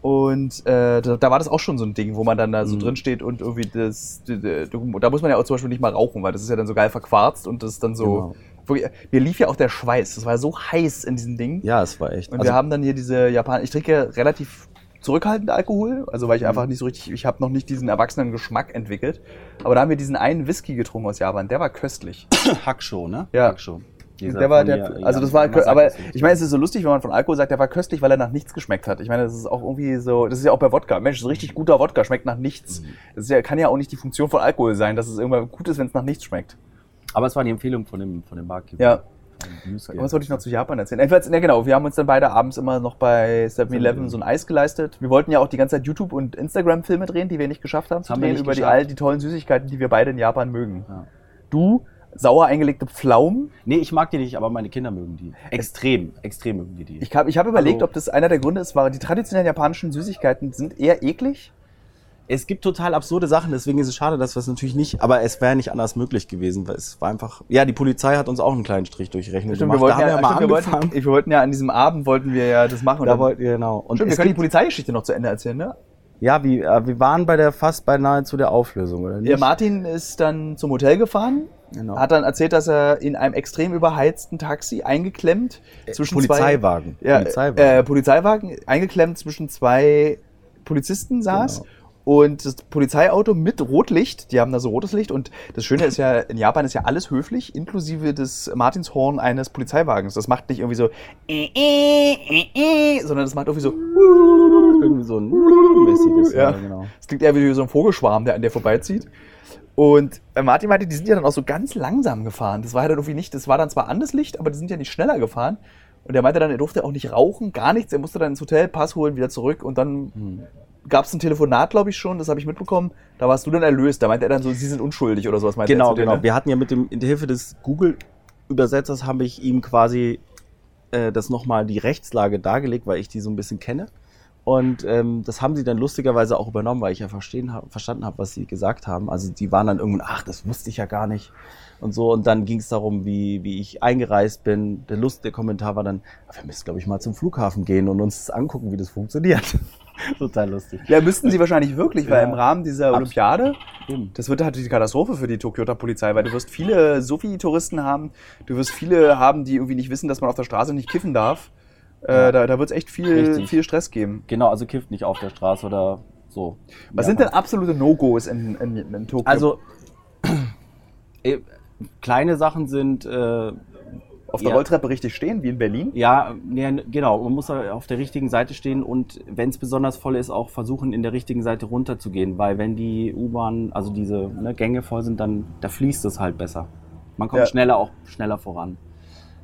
Und äh, da, da war das auch schon so ein Ding, wo man dann da so Mhm. drin steht und irgendwie das, da muss man ja auch zum Beispiel nicht mal rauchen, weil das ist ja dann so geil verquarzt und das ist dann so, Genau. mir lief ja auch der Schweiß, das war so heiß in diesem Ding. Ja, es war echt. Und also, wir haben dann hier diese Japan. Ich trinke ja relativ zurückhaltend Alkohol, also weil ich Mhm. einfach nicht so richtig, ich habe noch nicht diesen erwachsenen Geschmack entwickelt. Aber da haben wir diesen einen Whisky getrunken aus Japan, der war köstlich. Hackshow, ne? Ja. Hackshow. Dieser der war, der, also das war, aber ich meine, es ist so lustig, wenn man von Alkohol sagt, der war köstlich, weil er nach nichts geschmeckt hat. Ich meine, das ist auch irgendwie so, das ist ja auch bei Wodka. Mensch, so richtig guter Wodka schmeckt nach nichts. Mhm. Das ja, kann ja auch nicht die Funktion von Alkohol sein, dass es irgendwann gut ist, wenn es nach nichts schmeckt. Aber es war die Empfehlung von dem, von dem Barkeeper. Ja. Was wollte ich noch zu Japan erzählen? Jedenfalls, ja genau, wir haben uns dann beide abends immer noch bei 7-Eleven so ein Eis geleistet. Wir wollten ja auch die ganze Zeit YouTube- und Instagram-Filme drehen, die wir nicht geschafft haben zu Haben drehen, über die all die tollen Süßigkeiten, die wir beide in Japan mögen. Ja. Du sauer eingelegte Pflaumen. Nee, ich mag die nicht, aber meine Kinder mögen die. Extrem, extrem mögen die die. Ich habe ich hab überlegt, Also- ob das einer der Gründe ist, weil die traditionellen japanischen Süßigkeiten sind eher eklig. Es gibt total absurde Sachen, deswegen ist es schade, dass wir es natürlich nicht, aber es wäre nicht anders möglich gewesen, weil es war einfach, ja, die Polizei hat uns auch einen kleinen Strich durch die Rechnung Stimmt, wir gemacht. wollten, da ja, haben wir stimmt, wir, mal wollten, angefangen. wir wollten ja an diesem Abend wollten wir ja das machen. Da dann, wollt ihr, genau. Und stimmt, wir können die Polizeigeschichte noch zu Ende erzählen, ne? ja, wie, äh, wir waren bei der fast beinahe zu der Auflösung, oder nicht? Der Martin ist dann zum Hotel gefahren, Genau. hat dann erzählt, dass er in einem extrem überheizten Taxi eingeklemmt zwischen zwei Polizeiwagen. ja, Polizeiwagen. Äh, Polizeiwagen eingeklemmt zwischen zwei Polizisten saß. Genau. Und das Polizeiauto mit Rotlicht, die haben da so rotes Licht. Und das Schöne ist ja, in Japan ist ja alles höflich, inklusive des Martinshorn eines Polizeiwagens. Das macht nicht irgendwie so, äh, äh, äh, sondern das macht irgendwie so, Irgendwie so ein mäßiges, ja, Ja. genau. es klingt eher wie so ein Vogelschwarm, der an der vorbeizieht. Und Martin meinte, die sind ja dann auch so ganz langsam gefahren. Das war ja dann irgendwie nicht, das war dann zwar anderes Licht, aber die sind ja nicht schneller gefahren. Und er meinte dann, er durfte auch nicht rauchen, gar nichts. Er musste dann ins Hotel, Pass holen, wieder zurück. Und dann Hm. Gab es ein Telefonat, glaube ich schon, das habe ich mitbekommen. Da warst du dann erlöst. Da meinte er dann so, sie sind unschuldig oder sowas. Meinte Genau, er zu dir, genau. ne? Wir hatten ja mit dem, in der Hilfe des Google-Übersetzers habe ich ihm quasi äh, das nochmal die Rechtslage dargelegt, weil ich die so ein bisschen kenne. Und ähm, das haben sie dann lustigerweise auch übernommen, weil ich ja verstehen hab, verstanden habe, was sie gesagt haben. Also die waren dann irgendwann, ach, das wusste ich ja gar nicht. Und so. Und dann ging es darum, wie, wie ich eingereist bin. Der Lust, der Kommentar war dann, wir müssen, glaube ich, mal zum Flughafen gehen und uns angucken, wie das funktioniert. Total lustig. Ja, müssten sie wahrscheinlich wirklich, weil Ja. im Rahmen dieser Olympiade, Eben. das wird halt die Katastrophe für die Tokioter Polizei, weil du wirst viele Sofi-Touristen haben, du wirst viele haben, die irgendwie nicht wissen, dass man auf der Straße nicht kiffen darf. Äh, Ja. da da wird es echt viel, Richtig. viel Stress geben. Genau, also kifft nicht auf der Straße oder so. Was Ja. sind denn absolute No-Gos in, in, in Tokio? Also, äh, kleine Sachen sind, äh, auf der ja. Rolltreppe richtig stehen, wie in Berlin? ja, nee, genau, man muss auf der richtigen Seite stehen und wenn es besonders voll ist, auch versuchen, in der richtigen Seite runterzugehen, weil wenn die U-Bahn, also diese ne, Gänge voll sind, dann da fließt es halt besser. Man kommt Ja. schneller auch schneller voran.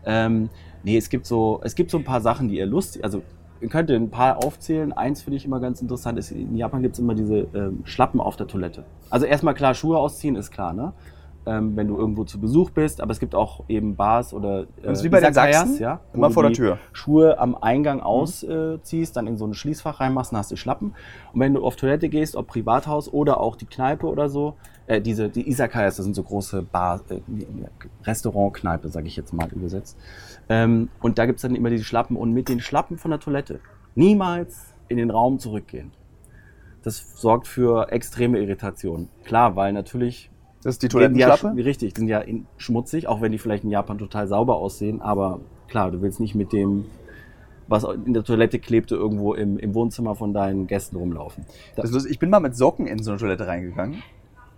Ähm, nee, es gibt so, es gibt so ein paar Sachen, die ihr lustig, also ihr könnt ein paar aufzählen. Eins finde ich immer ganz interessant, ist, in Japan gibt es immer diese ähm, Schlappen auf der Toilette. Also erstmal klar, Schuhe ausziehen ist klar, ne? Ähm, wenn du irgendwo zu Besuch bist, aber es gibt auch eben Bars oder äh, Das ist wie bei den Sachsen, ja, immer vor der Tür. Schuhe am Eingang ausziehst, dann in so ein Schließfach reinmachst, dann hast du Schlappen. Und wenn du auf Toilette gehst, ob Privathaus oder auch die Kneipe oder so, äh, diese, die Izakayas, das sind so große Bar, äh, Restaurantkneipe, sage ich jetzt mal übersetzt. Ähm, und da gibt's dann immer diese Schlappen und mit den Schlappen von der Toilette niemals in den Raum zurückgehen. Das sorgt für extreme Irritation. Klar, weil natürlich Das ist die die ja, Toilettenschlappe? sch- richtig, die sind ja in, schmutzig, auch wenn die vielleicht in Japan total sauber aussehen. Aber klar, du willst nicht mit dem, was in der Toilette klebte, irgendwo im, im Wohnzimmer von deinen Gästen rumlaufen. Lustig. Ich bin mal mit Socken in so eine Toilette reingegangen,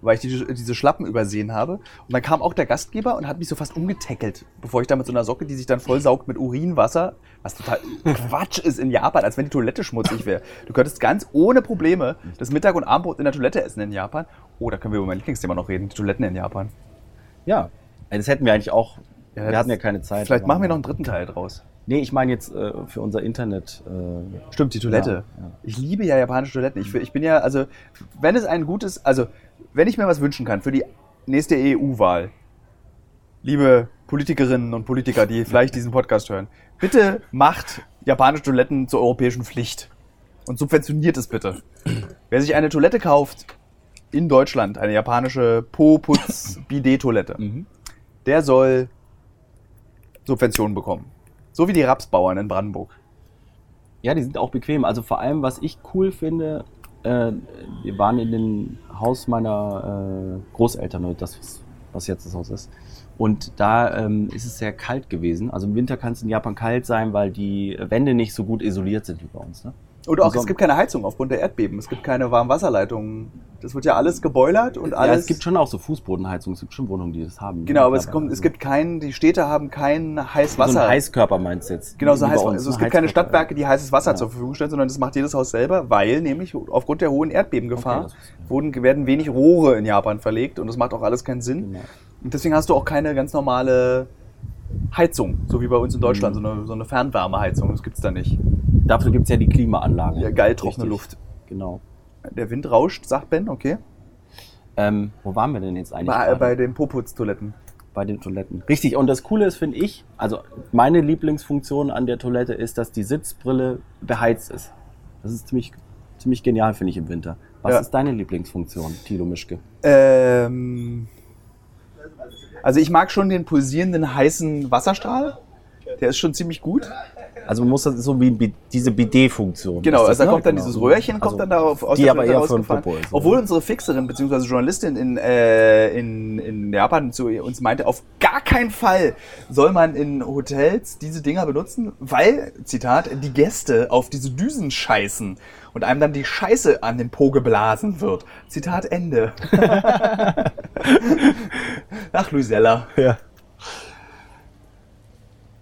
weil ich die, diese Schlappen übersehen habe. Und dann kam auch der Gastgeber und hat mich so fast umgetackelt, bevor ich da mit so einer Socke, die sich dann vollsaugt mit Urinwasser, was total Quatsch ist in Japan, als wenn die Toilette schmutzig wäre. Du könntest ganz ohne Probleme das Mittag- und Abendbrot in der Toilette essen in Japan. Oh, da können wir über mein Lieblingsthema noch reden, die Toiletten in Japan. Ja, das hätten wir eigentlich auch. Ja, wir hatten ja keine Zeit. Vielleicht machen wir noch einen dritten Teil draus. Nee, ich meine jetzt äh, für unser Internet. Äh, Stimmt, die Toilette. Ja, ja. Ich liebe ja japanische Toiletten. Ich, ich bin ja, also, wenn es ein gutes, also, wenn ich mir was wünschen kann für die nächste EU-Wahl, liebe Politikerinnen und Politiker, die vielleicht diesen Podcast hören, bitte macht japanische Toiletten zur europäischen Pflicht und subventioniert es bitte. Wer sich eine Toilette kauft in Deutschland, eine japanische Po-Putz-Bidet-Toilette, Mhm. der soll Subventionen bekommen. So wie die Rapsbauern in Brandenburg. Ja, die sind auch bequem. Also vor allem, was ich cool finde, äh, wir waren in dem Haus meiner äh, Großeltern, oder das, was- was jetzt das Haus ist. Und da ähm, ist es sehr kalt gewesen. Also im Winter kann es in Japan kalt sein, weil die Wände nicht so gut isoliert sind wie bei uns. Ne? Und auch, es gibt keine Heizung aufgrund der Erdbeben. Es gibt keine Warmwasserleitungen. Das wird ja alles geboilert und alles. Ja, es gibt schon auch so Fußbodenheizungen. Es gibt schon Wohnungen, die das haben. Genau, aber es, kommt, es gibt keinen, die Städte haben kein heißes so ein Heißkörper meinst du jetzt? genau, so Wie bei heiß, uns, also es gibt keine. Stadtwerke, die heißes Wasser Ja. zur Verfügung stellen, sondern das macht jedes Haus selber, weil nämlich aufgrund der hohen Erdbebengefahr Okay, wurden, werden wenig Rohre in Japan verlegt und das macht auch alles keinen Sinn. Genau. Und deswegen hast du auch keine ganz normale Heizung, so wie bei uns in Deutschland, Mhm. so, eine, so eine Fernwärmeheizung. Das gibt's da nicht. Dafür gibt es ja die Klimaanlagen. Ja, geil trockene Richtig. Luft. Genau. Der Wind rauscht, sagt Ben, okay. Ähm, wo waren wir denn jetzt eigentlich? Bei, gerade? bei den Poputz-Toiletten. bei den Toiletten. Richtig, und das Coole ist, finde ich, also meine Lieblingsfunktion an der Toilette ist, dass die Sitzbrille beheizt ist. Das ist ziemlich, ziemlich genial, finde ich, im Winter. Was Ja. ist deine Lieblingsfunktion, Tilo Mischke? Ähm, also ich mag schon den pulsierenden heißen Wasserstrahl. Der ist schon ziemlich gut. Also man muss das so wie diese Bidet-Funktion. Genau, Ist also da das, kommt dann ne? dieses Genau. Röhrchen, kommt Also, dann darauf aus die aber eher für. Popo ist, Obwohl unsere Fixerin bzw. Journalistin in, äh, in, in Japan zu uns meinte, auf gar keinen Fall soll man in Hotels diese Dinger benutzen, weil, Zitat, die Gäste auf diese Düsen scheißen und einem dann die Scheiße an den Po geblasen wird. Zitat Ende. Ach, Luisella. Ja.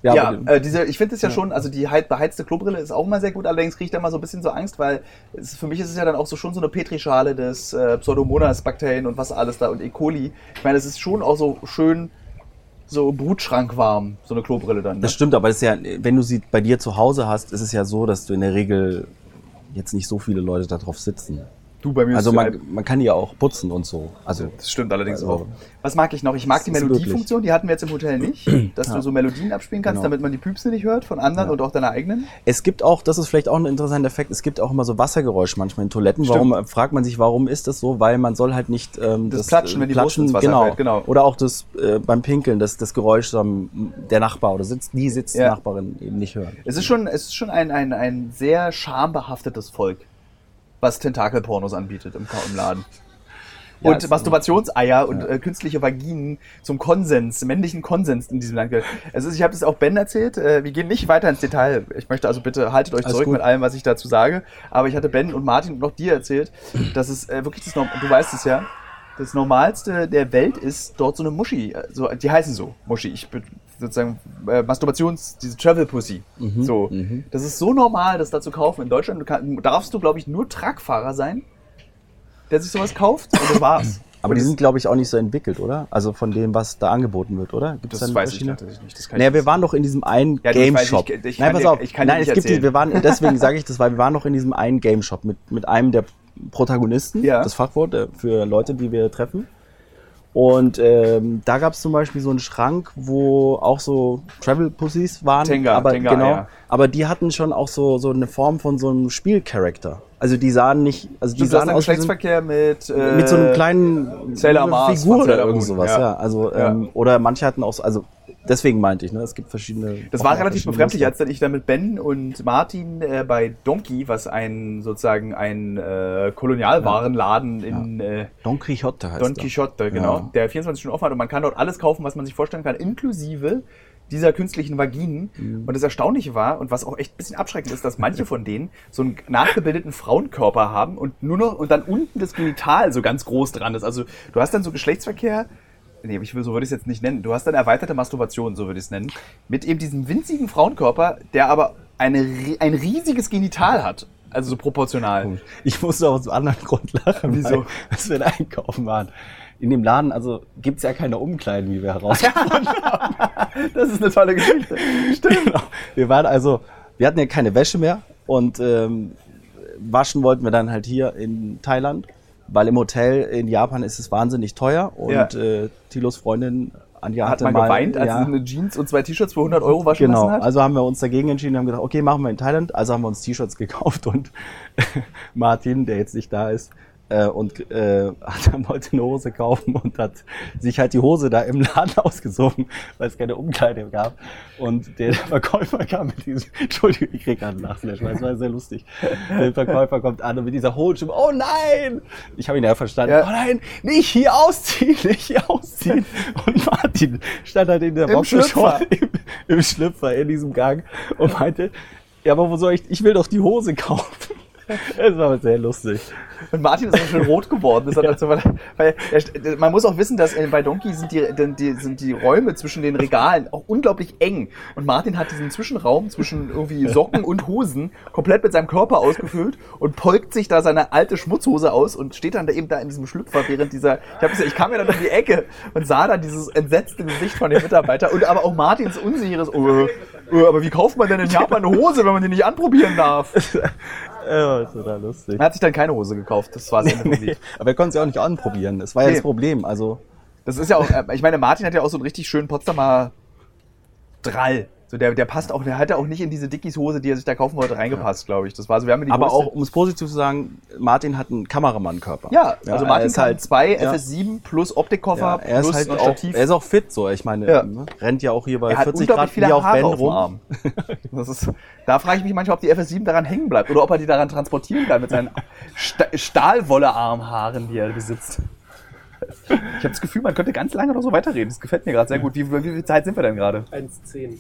Ja, Ja, äh, diese, ich finde es ja, schon, also die hei- beheizte Klobrille ist auch immer sehr gut, allerdings kriege ich da immer so ein bisschen so Angst, weil es, für mich ist es ja dann auch so schon so eine Petrischale des äh, Pseudomonas-Bakterien und was alles da und E. coli. Ich meine, es ist schon auch so schön so brutschrankwarm, so eine Klobrille dann. Ne? Das stimmt, aber das ist ja, wenn du sie bei dir zu Hause hast, ist es ja so, dass du in der Regel jetzt nicht so viele Leute da drauf sitzen. Du bei mir Also ist man, man kann die ja auch putzen und so. Also Das stimmt allerdings Also- auch. Was mag ich noch? Ich mag die Das Melodiefunktion, die hatten wir jetzt im Hotel nicht, dass du so Melodien abspielen kannst, Genau. damit man die Püpse nicht hört von anderen Ja. und auch deine eigenen. es gibt auch, das ist vielleicht auch ein interessanter Effekt, es gibt auch immer so Wassergeräusche manchmal in Toiletten. Stimmt. Warum fragt man sich, warum ist das so? Weil man soll halt nicht ähm, Das Platschen, äh, wenn die ins Wasser genau. fällt, genau. Oder auch das äh, beim Pinkeln, das, das Geräusch ähm, der Nachbar oder sitzt, die sitzt Ja. Nachbarin eben nicht hören. Es ist schon, es ist schon ein, ein, ein sehr schambehaftetes Volk, was Tentakelpornos anbietet im, im Laden. Ja, und es- Masturbationseier und äh, künstliche Vaginen zum Konsens, männlichen Konsens in diesem Land. gehört. Ist, ich habe das auch Ben erzählt. Äh, wir gehen nicht weiter ins Detail. Ich möchte also bitte haltet euch Alles zurück gut. mit allem, was ich dazu sage. Aber ich hatte Ben und Martin und auch dir erzählt, dass es äh, wirklich das, du weißt es ja, das Normalste der Welt ist dort so eine Muschi. äh, So, die heißen so Muschi. Ich bin sozusagen äh, Masturbations, diese Travel Pussy. so, mhm. das ist so normal, das da zu kaufen. In Deutschland du kann, darfst du, glaube ich, nur Truckfahrer sein, der sich sowas kauft. Und das war's. Aber die sind, glaube ich, auch nicht so entwickelt, oder? Also von dem, was da angeboten wird, oder? Gibt's Das da weiß ich tatsächlich nicht. Das kann Naja, wir nicht waren doch in diesem einen Ja, Game Shop. ich- ich Nein, pass dir- auf. ich kann dir Nein, nicht es gibt die, wir waren, deswegen sage ich das, weil wir waren noch in diesem einen Game Shop mit, mit einem der Protagonisten, Ja. das Fachwort äh, für Leute, die wir treffen. Und ähm, da gab es zum Beispiel so einen Schrank, wo auch so Travel Pussies waren. Tenga, aber, Tenga, genau, ja. aber die hatten schon auch so, so eine Form von so einem Spielcharakter. Also die sahen nicht, also die sahen aus wie so Geschlechtsverkehr mit, äh, mit so einem kleinen Sailor Figur oder irgend sowas, ja. ja. Also. Ähm, oder manche hatten auch so, also deswegen meinte ich, ne, es gibt verschiedene. Das war relativ befremdlich, als dann ich dann mit Ben und Martin äh, bei Donkey, was ein sozusagen ein äh, Kolonialwarenladen in äh, Don Quixote heißt Don. Quixote, genau, Ja. der 24 Stunden offen hat und man kann dort alles kaufen, was man sich vorstellen kann, inklusive dieser künstlichen Vaginen. Mhm. Und das Erstaunliche war, und was auch echt ein bisschen abschreckend ist, dass manche von denen so einen nachgebildeten Frauenkörper haben und nur noch und dann unten das Genital so ganz groß dran ist. Also du hast dann so Geschlechtsverkehr. Nee, ich will, so würde ich es jetzt nicht nennen. Du hast dann erweiterte Masturbation, so würde ich es nennen. Mit eben diesem winzigen Frauenkörper, der aber eine, ein riesiges Genital hat. Also so proportional. Ich musste aus einem anderen Grund lachen, Wieso? als wir da einkaufen waren. In dem Laden, also gibt's ja keine Umkleiden, wie wir herausgefunden Das ist eine tolle Geschichte. Stimmt. Genau. Wir waren also, wir hatten ja keine Wäsche mehr und ähm, waschen wollten wir dann halt hier in Thailand, weil im Hotel in Japan ist es wahnsinnig teuer und Ja. äh, Tilos Freundin Anja Hat hatte mal geweint, als ja, sie eine Jeans und zwei T-Shirts für 100 Euro waschen Genau, lassen hat? also haben wir uns dagegen entschieden, haben gedacht, okay, machen wir in Thailand. Also haben wir uns T-Shirts gekauft und Martin, der jetzt nicht da ist, äh, und äh, hat dann wollte eine Hose kaufen und hat sich halt die Hose da im Laden ausgesogen, weil es keine Umkleide gab. Und der Verkäufer kam mit diesem, Entschuldigung, ich krieg gerade einen Lachflash, weil es war sehr lustig. Der Verkäufer kommt an und mit dieser hohen Stimme, oh nein! Ich habe ihn ja verstanden, Ja. oh nein, nicht hier ausziehen, nicht hier ausziehen. Und Martin stand halt in der Im Schlüpfer. im, im Schlüpfer in diesem Gang und meinte, ja, aber wo soll ich, ich will doch die Hose kaufen. Es war sehr lustig. Und Martin ist auch schön rot geworden. Das hat dazu, weil, weil man muss auch wissen, dass äh, bei Donkey sind die, die, sind die Räume zwischen den Regalen auch unglaublich eng. Und Martin hat diesen Zwischenraum zwischen irgendwie Socken und Hosen komplett mit seinem Körper ausgefüllt und polkt sich da seine alte Schmutzhose aus und steht dann da eben da in diesem Schlüpfer während dieser. Ich, gesagt, ich kam ja dann um die Ecke und sah dann dieses entsetzte Gesicht von dem Mitarbeiter und aber auch Martins unsicheres. Oh, oh, aber wie kauft man denn in Japan eine Hose, wenn man die nicht anprobieren darf? Ja, das war lustig. Er hat sich dann keine Hose gekauft. Das war vom Lied. Aber er konnte ja auch nicht anprobieren. Das war ja Nee. das Problem. Also, Das ist ja auch, äh, ich meine, Martin hat ja auch so einen richtig schönen Potsdamer Drall. So, der, der passt auch, der hat ja auch nicht in diese Dickies-Hose, die er sich da kaufen wollte, reingepasst, glaube ich. Das war so, wir haben die Aber größte- auch, um es positiv zu sagen, Martin hat einen Kameramann-Körper. Ja, also er Martin ist halt- zwei ja. FS7 plus Optikkoffer Ja, er ist plus halt ein auch, Stativ. er ist auch fit so. Ich meine, Ja. ne, rennt ja auch hier bei er hat 40 unglaublich Grad viele wie auf Haare Ben rum. Arm. Das ist, da frage ich mich manchmal, ob die FS7 daran hängen bleibt oder ob er die daran transportieren kann mit seinen Sta Stahlwolle-Armhaaren, die er besitzt. Ich habe das Gefühl, man könnte ganz lange noch so weiterreden. Das gefällt mir gerade sehr gut. Wie, wie viel Zeit sind wir denn gerade? 1,10.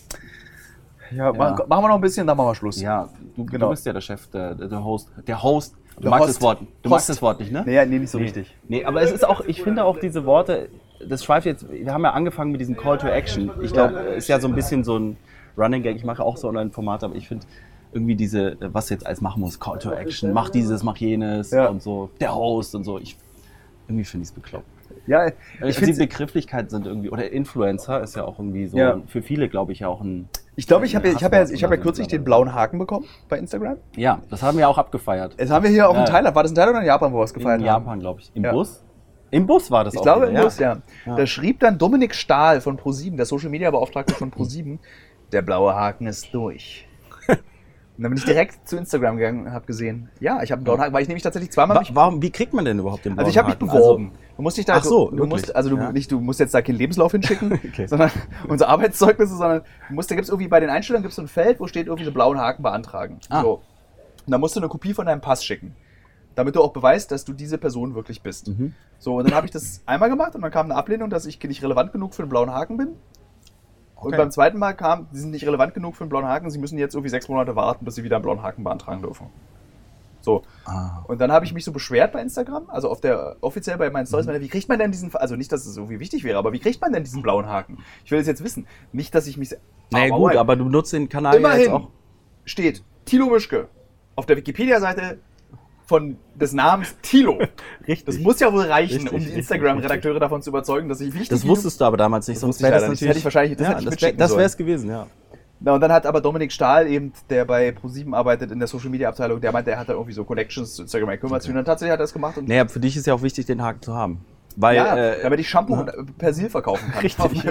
Ja, Machen, machen wir noch ein bisschen, dann machen wir Schluss. Ja, du, Genau. du bist ja der Chef, der, der Host. Der Host. Du magst das Wort. Du magst das Wort nicht, ne? Nee, nee, nicht so Nee. richtig. Nee, aber es ist auch, ich finde auch diese Worte, das schweift jetzt, wir haben ja angefangen mit diesem Call to Action. Ich glaube, ist ja so ein bisschen so ein Running Gag. Ich mache auch so Online-Formate, aber ich finde irgendwie diese, was jetzt alles machen muss, Call to Action, mach dieses, mach jenes Ja. und so, der Host und so. Ich, irgendwie finde ich es bekloppt. Ja, Ich ich finde, die Begrifflichkeiten sind irgendwie, oder Influencer ist ja auch irgendwie so, Ja. für viele, glaube ich, ja auch ein, ich, glaube, ich habe ich hab ja, ich hab ja kürzlich den blauen Haken bekommen bei Instagram. ja, das haben wir auch abgefeiert. Das haben wir hier auch in Ja. Thailand. War das in Thailand oder in Japan, wo wir es gefeiert In haben? Japan, glaube ich. Im Ja. Bus? Im Bus war das Ich auch glaube, wieder, im Bus, ja. Ja. Da schrieb dann Dominik Stahl von ProSieben, der Social Media Beauftragte von ProSieben, der blaue Haken ist durch. Und dann bin ich direkt zu Instagram gegangen und habe gesehen, ja, ich habe einen blauen Haken, weil ich nämlich tatsächlich zweimal Wa warum, wie kriegt man denn überhaupt den blauen Also ich habe mich Haken? beworben. du musst dich da, Ach so, du, du musst, also du, Ja. nicht, du musst jetzt da keinen Lebenslauf hinschicken, Okay. sondern unsere Arbeitszeugnisse, sondern du musst, da gibt es irgendwie bei den Einstellungen gibt's so ein Feld, wo steht irgendwie so blauen Haken beantragen. Ah. So. Und dann musst du eine Kopie von deinem Pass schicken. Damit du auch beweist, dass du diese Person wirklich bist. Mhm. So, und dann habe ich das einmal gemacht und dann kam eine Ablehnung, dass ich nicht relevant genug für den blauen Haken bin. Und Okay. beim zweiten Mal kam, sie sind nicht relevant genug für den blauen Haken, sie müssen jetzt irgendwie sechs Monate warten, bis sie wieder einen blauen Haken beantragen dürfen. So. Ah. Und dann habe ich mich so beschwert bei Instagram, also auf der offiziell bei meinen Mhm. Stories, meinte, wie kriegt man denn diesen, also nicht, dass es irgendwie wichtig wäre, aber wie kriegt man denn diesen blauen Haken? Ich will das jetzt wissen. Nicht, dass ich mich. Naja, Aber gut, aber du nutzt den Kanal ja Immerhin jetzt auch. steht Thilo Mischke auf der Wikipedia-Seite von des Namens Thilo. Richtig. Das muss ja wohl reichen, Richtig, um die Instagram-Redakteure davon zu überzeugen, dass ich wichtig Das wusstest du aber damals nicht, Das sonst wäre das nicht. Hätte ich wahrscheinlich- das ja, hätte ich das das wäre es gewesen, ja. Na, und dann hat aber Dominik Stahl eben, der bei ProSieben arbeitet in der Social Media Abteilung, der meint, der hat da irgendwie so Connections zu Instagram, er kümmert sich und dann tatsächlich hat er das gemacht und Naja, für dich ist ja auch wichtig, den Haken zu haben. Weil, ja, äh, damit ich Shampoo na? und äh, Persil verkaufen kann. Richtig.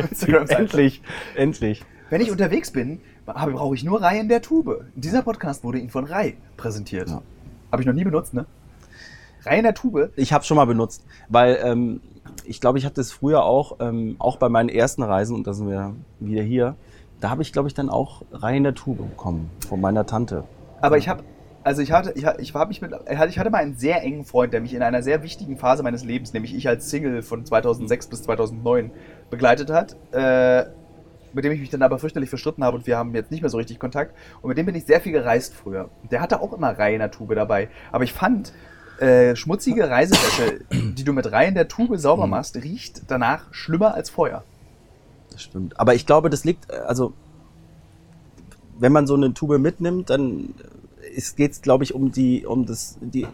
Endlich, endlich. Wenn ich unterwegs bin, brauche ich nur Reihe in der Tube. Dieser Podcast wurde Ihnen von Rai präsentiert. Ja. Habe ich noch nie benutzt, ne? Reihe in der Tube. Ich habe schon mal benutzt, weil ähm, ich glaube, ich hatte es früher auch, ähm, auch bei meinen ersten Reisen, und da sind wir wieder hier, da habe ich, glaube ich, dann auch Reihe in der Tube bekommen von meiner Tante. Aber ich habe, also ich hatte, ich, ich habe mich mit, ich hatte mal einen sehr engen Freund, der mich in einer sehr wichtigen Phase meines Lebens, nämlich ich als Single von 2006 bis 2009 begleitet hat, äh, mit dem ich mich dann aber fürchterlich verstritten habe und wir haben jetzt nicht mehr so richtig Kontakt. Und mit dem bin ich sehr viel gereist früher. Der hatte auch immer Reihe in der Tube dabei. Aber ich fand, äh, schmutzige Reisewäsche, die du mit Reihe in der Tube sauber machst, riecht danach schlimmer als Feuer. Das stimmt. Aber ich glaube, das liegt, äh, also, wenn man so eine Tube mitnimmt, dann geht es, glaube ich, um die, um das, die,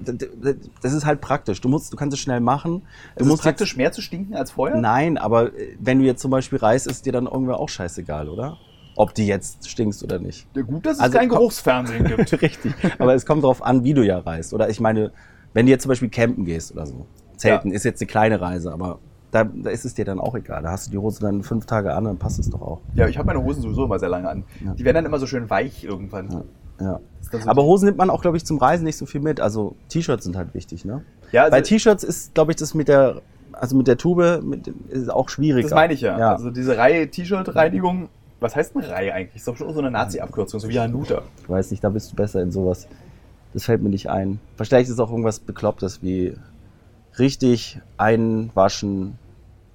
das ist halt praktisch. Du musst, du kannst es schnell machen. Du Es musst ist praktisch mehr zu stinken als? Jetzt, nein, aber äh, wenn du jetzt zum Beispiel Reis isst, dir dann irgendwann auch scheißegal, oder? Ob die jetzt stinkst oder nicht. Ja, Gut, dass es Also kein Geruchsfernsehen gibt. Richtig. Aber es kommt darauf an, wie du ja reist. Oder ich meine, wenn du jetzt zum Beispiel campen gehst oder so. Zelten ist jetzt eine kleine Reise, aber da, da ist es dir dann auch egal. Da hast du die Hose dann fünf Tage an, dann passt es doch auch. Ja, ich habe meine Hosen sowieso immer sehr lange an. Ja. Die werden dann immer so schön weich irgendwann. Ja. Ja. Aber Hosen nimmt man auch, glaube ich, zum Reisen nicht so viel mit. Also T-Shirts sind halt wichtig, ne? Ja, also- Bei T-Shirts ist, glaube ich, das mit der, also mit der Tube mit, ist auch schwieriger. Das meine ich ja. ja. Also diese Reihe T-Shirt-Reinigung, was heißt eine Reihe eigentlich? Ist doch schon so eine Nazi-Abkürzung, so wie Hanuta. Ich weiß nicht, da bist du besser in sowas. Das fällt mir nicht ein. Vielleicht ist es auch irgendwas Beklopptes wie richtig einwaschen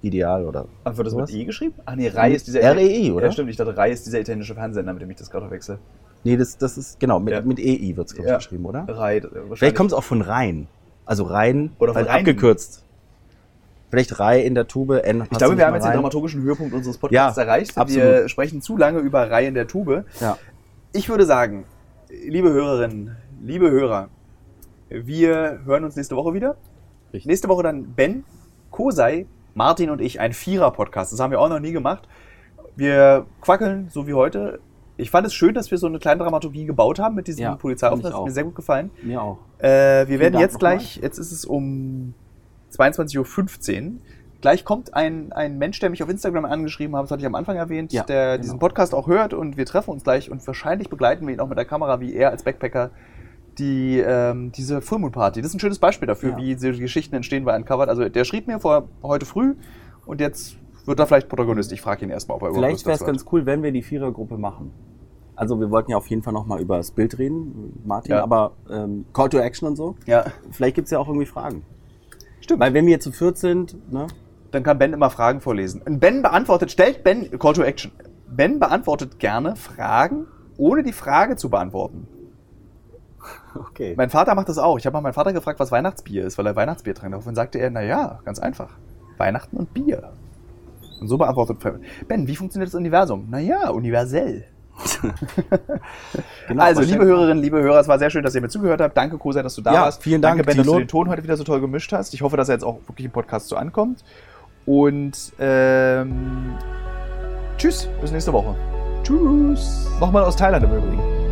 ideal oder. Ach, wird das sowas? mit E geschrieben? Ach nee, Reihe ist dieser... REI, oder? Ja, stimmt. Ich dachte, Reihe ist dieser italienische Fernsehsender, mit dem ich das gerade verwechsel. Nee, das, das ist, genau, mit, Ja. mit EI wird es, Ja. geschrieben, oder? Reihe. äh, Vielleicht kommt es auch von Rhein. Also Rhein, Oder von halt Rhein. abgekürzt. Vielleicht Rei in der Tube, N. Ich glaube, wir haben jetzt den dramaturgischen Höhepunkt unseres Podcasts Ja, erreicht. Wir absolut. sprechen zu lange über Reihe in der Tube. Ja. Ich würde sagen, liebe Hörerinnen, liebe Hörer, wir hören uns nächste Woche wieder. Richtig. Nächste Woche dann Ben, Kosei, Martin und ich, ein Vierer-Podcast. Das haben wir auch noch nie gemacht. Wir quackeln, so wie heute. Ich fand es schön, dass wir so eine kleine Dramaturgie gebaut haben mit diesem Ja, ich Das hat mir sehr gut gefallen. Mir auch. Äh, wir werden Dank jetzt gleich, jetzt ist es um 22.15 Uhr, gleich kommt ein, ein Mensch, der mich auf Instagram angeschrieben hat, das hatte ich am Anfang erwähnt, Ja, der genau. diesen Podcast auch hört und wir treffen uns gleich und wahrscheinlich begleiten wir ihn auch mit der Kamera, wie er als Backpacker die, ähm, diese Full Party. Das ist ein schönes Beispiel dafür, Ja. wie diese Geschichten entstehen bei Uncovered. Also der schrieb mir vor heute früh und jetzt wird er vielleicht Protagonist. Ich frage ihn erstmal, ob er überhaupt Vielleicht wäre es ganz cool, wenn wir die Vierergruppe machen. Also wir wollten ja auf jeden Fall nochmal über das Bild reden, Martin, Ja. aber ähm, Call to Action und so. Ja, Vielleicht gibt es ja auch irgendwie Fragen. stimmt. Weil wenn wir zu viert sind, ne? Dann kann Ben immer Fragen vorlesen. Und Ben beantwortet, stellt Ben, Call to Action. Ben beantwortet gerne Fragen, ohne die Frage zu beantworten. Okay. Mein Vater macht das auch. Ich habe mal meinen Vater gefragt, was Weihnachtsbier ist, weil er Weihnachtsbier trank. Daraufhin sagte er, naja, ganz einfach. Weihnachten und Bier. Und so beantwortet Ben, wie funktioniert das Universum? Naja, universell. Genau, also, liebe Hörerinnen, liebe Hörer, es war sehr schön, dass ihr mir zugehört habt. Danke, Kosa, dass du da Ja, warst. vielen Dank, Danke, Ben, dass du den Ton heute wieder so toll gemischt hast. Ich hoffe, dass er jetzt auch wirklich im Podcast so ankommt. Und ähm, tschüss, bis nächste Woche. Tschüss. Nochmal aus Thailand im Übrigen.